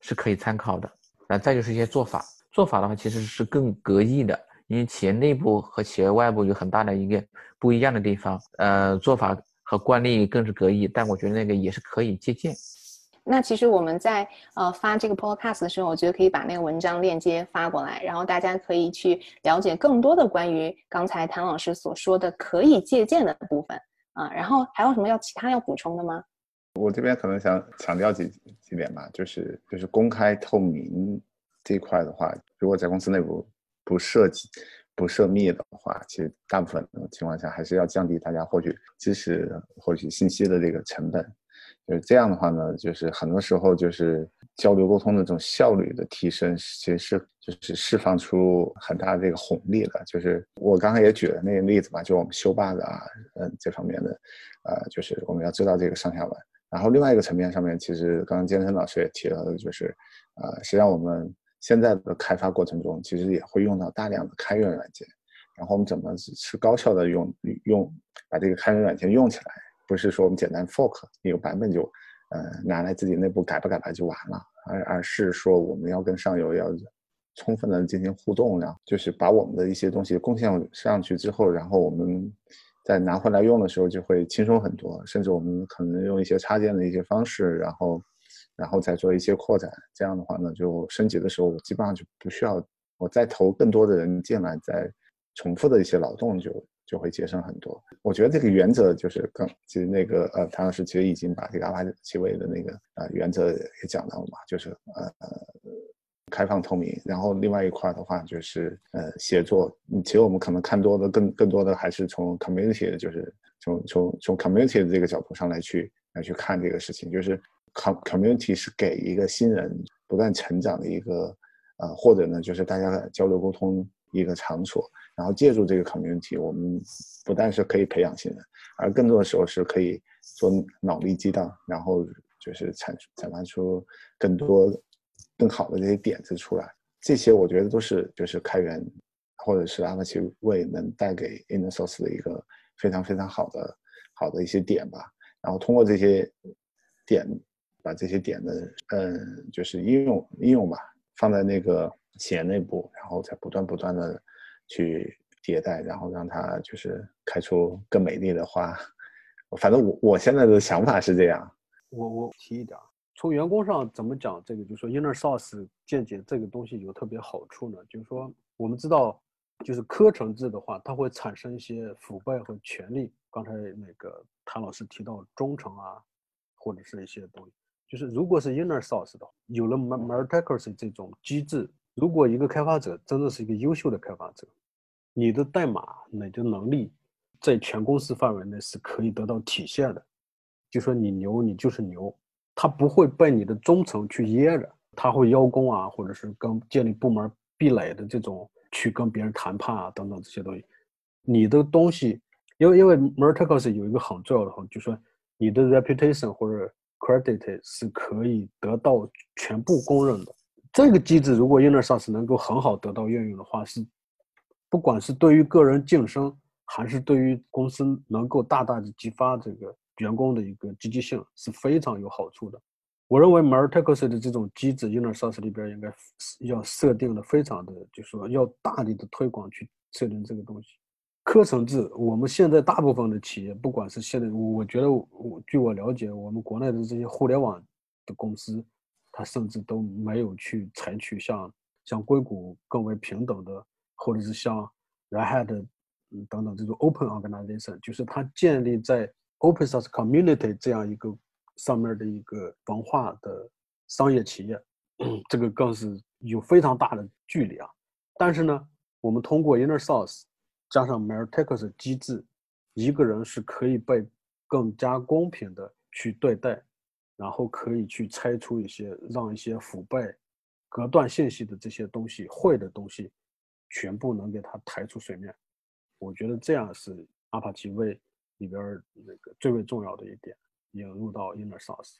是可以参考的，那再就是一些做法，做法的话其实是更隔异的，因为企业内部和企业外部有很大的一个不一样的地方，呃，做法和惯例更是格异，但我觉得那个也是可以借鉴。那其实我们在呃发这个 podcast 的时候，我觉得可以把那个文章链接发过来，然后大家可以去了解更多的关于刚才谭老师所说的可以借鉴的部分。啊，然后还有什么要其他要补充的吗？我这边可能想强调几几点吧，就是就是公开透明这一块的话，如果在公司内部不涉及不涉密的话，其实大部分情况下还是要降低大家获取知识、获取信息的这个成本。就是这样的话呢，就是很多时候就是交流沟通的这种效率的提升，其实是就是释放出很大的这个红利了。就是我刚才也举了那个例子嘛，就我们修 bug 啊，嗯，这方面的，呃，就是我们要知道这个上下文。然后另外一个层面上面，其实刚刚健身老师也提到的，就是，呃，实际上我们现在的开发过程中，其实也会用到大量的开源软件。然后我们怎么是高效的用用把这个开源软件用起来，不是说我们简单 fork 一个版本就呃拿来自己内部改吧改吧就完了，而而是说我们要跟上游要充分的进行互动，然后就是把我们的一些东西贡献上去之后，然后我们再拿回来用的时候就会轻松很多，甚至我们可能用一些插件的一些方式，然后然后再做一些扩展，这样的话呢，就升级的时候我基本上就不需要我再投更多的人进来再。重复的一些劳动就就会节省很多。我觉得这个原则就是刚其实那个呃，唐老师其实已经把这个阿帕奇位的那个呃原则也讲到了嘛，就是呃开放透明。然后另外一块的话就是呃协作。其实我们可能看多的更更多的还是从 community 的，就是从从从 community 的这个角度上来去来去看这个事情，就是 com community 是给一个新人不断成长的一个呃或者呢就是大家的交流沟通一个场所。然后借助这个 community，我们不但是可以培养新人，而更多的时候是可以做脑力激荡，然后就是产产发出更多更好的这些点子出来。这些我觉得都是就是开源或者是阿帕奇为能带给 inner source 的一个非常非常好的好的一些点吧。然后通过这些点，把这些点的嗯就是应用应用吧放在那个企业内部，然后再不断不断的。去迭代，然后让它就是开出更美丽的花。反正我我现在的想法是这样。我我提一点，从员工上怎么讲这个，就是说 inner source 见解这个东西有特别好处呢？就是说我们知道，就是课程制的话，它会产生一些腐败和权利。刚才那个谭老师提到忠诚啊，或者是一些东西，就是如果是 inner source 的，有了 meritocracy 这种机制。如果一个开发者真的是一个优秀的开发者，你的代码、你的能力在全公司范围内是可以得到体现的。就说你牛，你就是牛，他不会被你的忠诚去噎着，他会邀功啊，或者是跟建立部门壁垒的这种去跟别人谈判啊等等这些东西。你的东西，因为因为 Merticos 有一个很重要的话，就说你的 reputation 或者 credit 是可以得到全部公认的。这个机制如果 inner source 能够很好得到运用的话，是不管是对于个人晋升，还是对于公司能够大大的激发这个员工的一个积极性，是非常有好处的。我认为 meritocracy 的这种机制 inner source 里边应该要设定的非常的，就是说要大力的推广去设定这个东西。课程制，我们现在大部分的企业，不管是现在，我觉得我据我了解，我们国内的这些互联网的公司。他甚至都没有去采取像像硅谷更为平等的，或者是像 Red Hat 等等这种 Open Organization，就是它建立在 Open Source Community 这样一个上面的一个文化的商业企业，这个更是有非常大的距离啊。但是呢，我们通过 Inner Source 加上 Meritocracy 机制，一个人是可以被更加公平的去对待。然后可以去拆出一些，让一些腐败、隔断信息的这些东西、坏的东西，全部能给它抬出水面。我觉得这样是阿帕奇为里边那个最为重要的一点，引入到 inner source。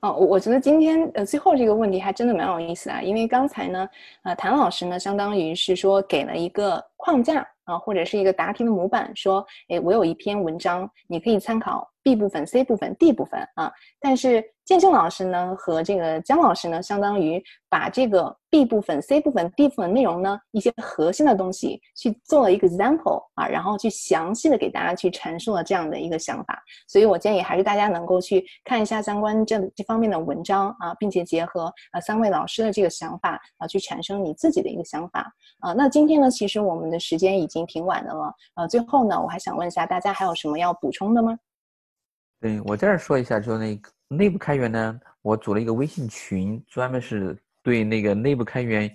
哦，我我觉得今天呃最后这个问题还真的蛮有意思的，因为刚才呢，呃谭老师呢相当于是说给了一个框架啊，或者是一个答题的模板，说，哎，我有一篇文章，你可以参考 B 部分、C 部分、D 部分啊，但是。建兴老师呢和这个姜老师呢，相当于把这个 B 部分、C 部分、D 部分内容呢一些核心的东西去做了一个 example 啊，然后去详细的给大家去阐述了这样的一个想法。所以我建议还是大家能够去看一下相关这这方面的文章啊，并且结合啊三位老师的这个想法啊，去产生你自己的一个想法啊。那今天呢，其实我们的时间已已经挺晚的了呃，最后呢，我还想问一下大家还有什么要补充的吗？对我这儿说一下，就那个。内部开源呢，我组了一个微信群，专门是对那个内部开源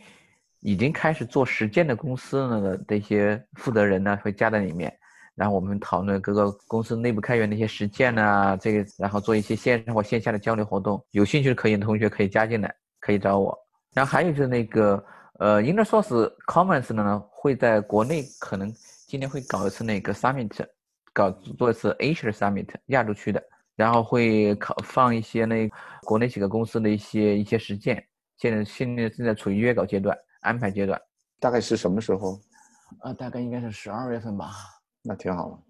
已经开始做实践的公司那个的一些负责人呢，会加在里面。然后我们讨论各个公司内部开源的一些实践啊，这个然后做一些线上或线下的交流活动。有兴趣的可以同学可以加进来，可以找我。然后还有就是那个呃，Inner Source Commons 呢，会在国内可能今年会搞一次那个 Summit，搞做一次 Asia Summit 亚洲区的。然后会考放一些那国内几个公司的一些一些实践，现在现在正在处于约稿阶段、安排阶段。大概是什么时候？呃，大概应该是十二月份吧。那挺好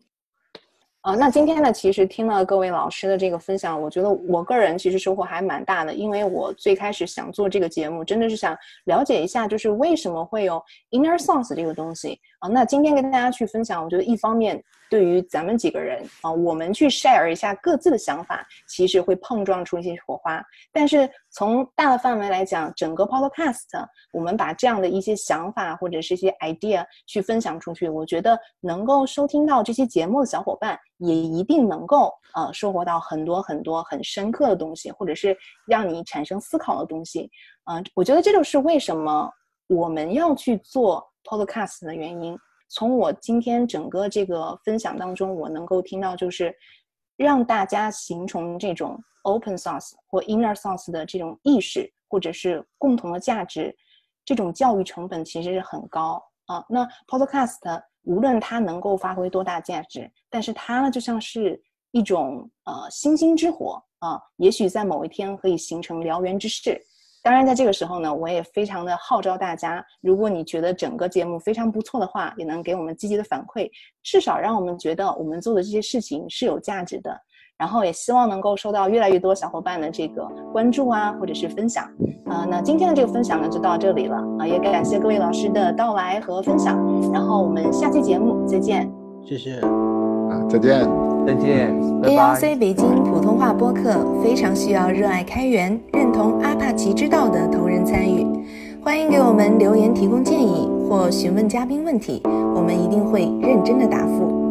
啊。那今天呢，其实听了各位老师的这个分享，我觉得我个人其实收获还蛮大的，因为我最开始想做这个节目，真的是想了解一下，就是为什么会有 inner source 这个东西啊。那今天跟大家去分享，我觉得一方面对于咱们几个人啊，我们去 share 一下各自的想法，其实会碰撞出一些火花。但是从大的范围来讲，整个 podcast，我们把这样的一些想法或者是一些 idea 去分享出去，我觉得能够收听到这些节目的小伙伴。也一定能够呃收获到很多很多很深刻的东西，或者是让你产生思考的东西。嗯，我觉得这就是为什么我们要去做 podcast 的原因。从我今天整个这个分享当中，我能够听到就是让大家形成这种 open source 或 inner source 的这种意识，或者是共同的价值。这种教育成本其实是很高啊。那 podcast。无论它能够发挥多大价值，但是它呢就像是一种呃星星之火啊，也许在某一天可以形成燎原之势。当然，在这个时候呢，我也非常的号召大家，如果你觉得整个节目非常不错的话，也能给我们积极的反馈，至少让我们觉得我们做的这些事情是有价值的。然后也希望能够收到越来越多小伙伴的这个关注啊，或者是分享。啊，那今天的这个分享呢就到这里了啊，也感谢各位老师的到来和分享。然后我们下期节目再见。谢谢。啊，再见。再见。ALC 北京普通话播客非常需要热爱开源、认同阿帕奇之道的同仁参与，欢迎给我们留言提供建议或询问嘉宾问题，我们一定会认真的答复。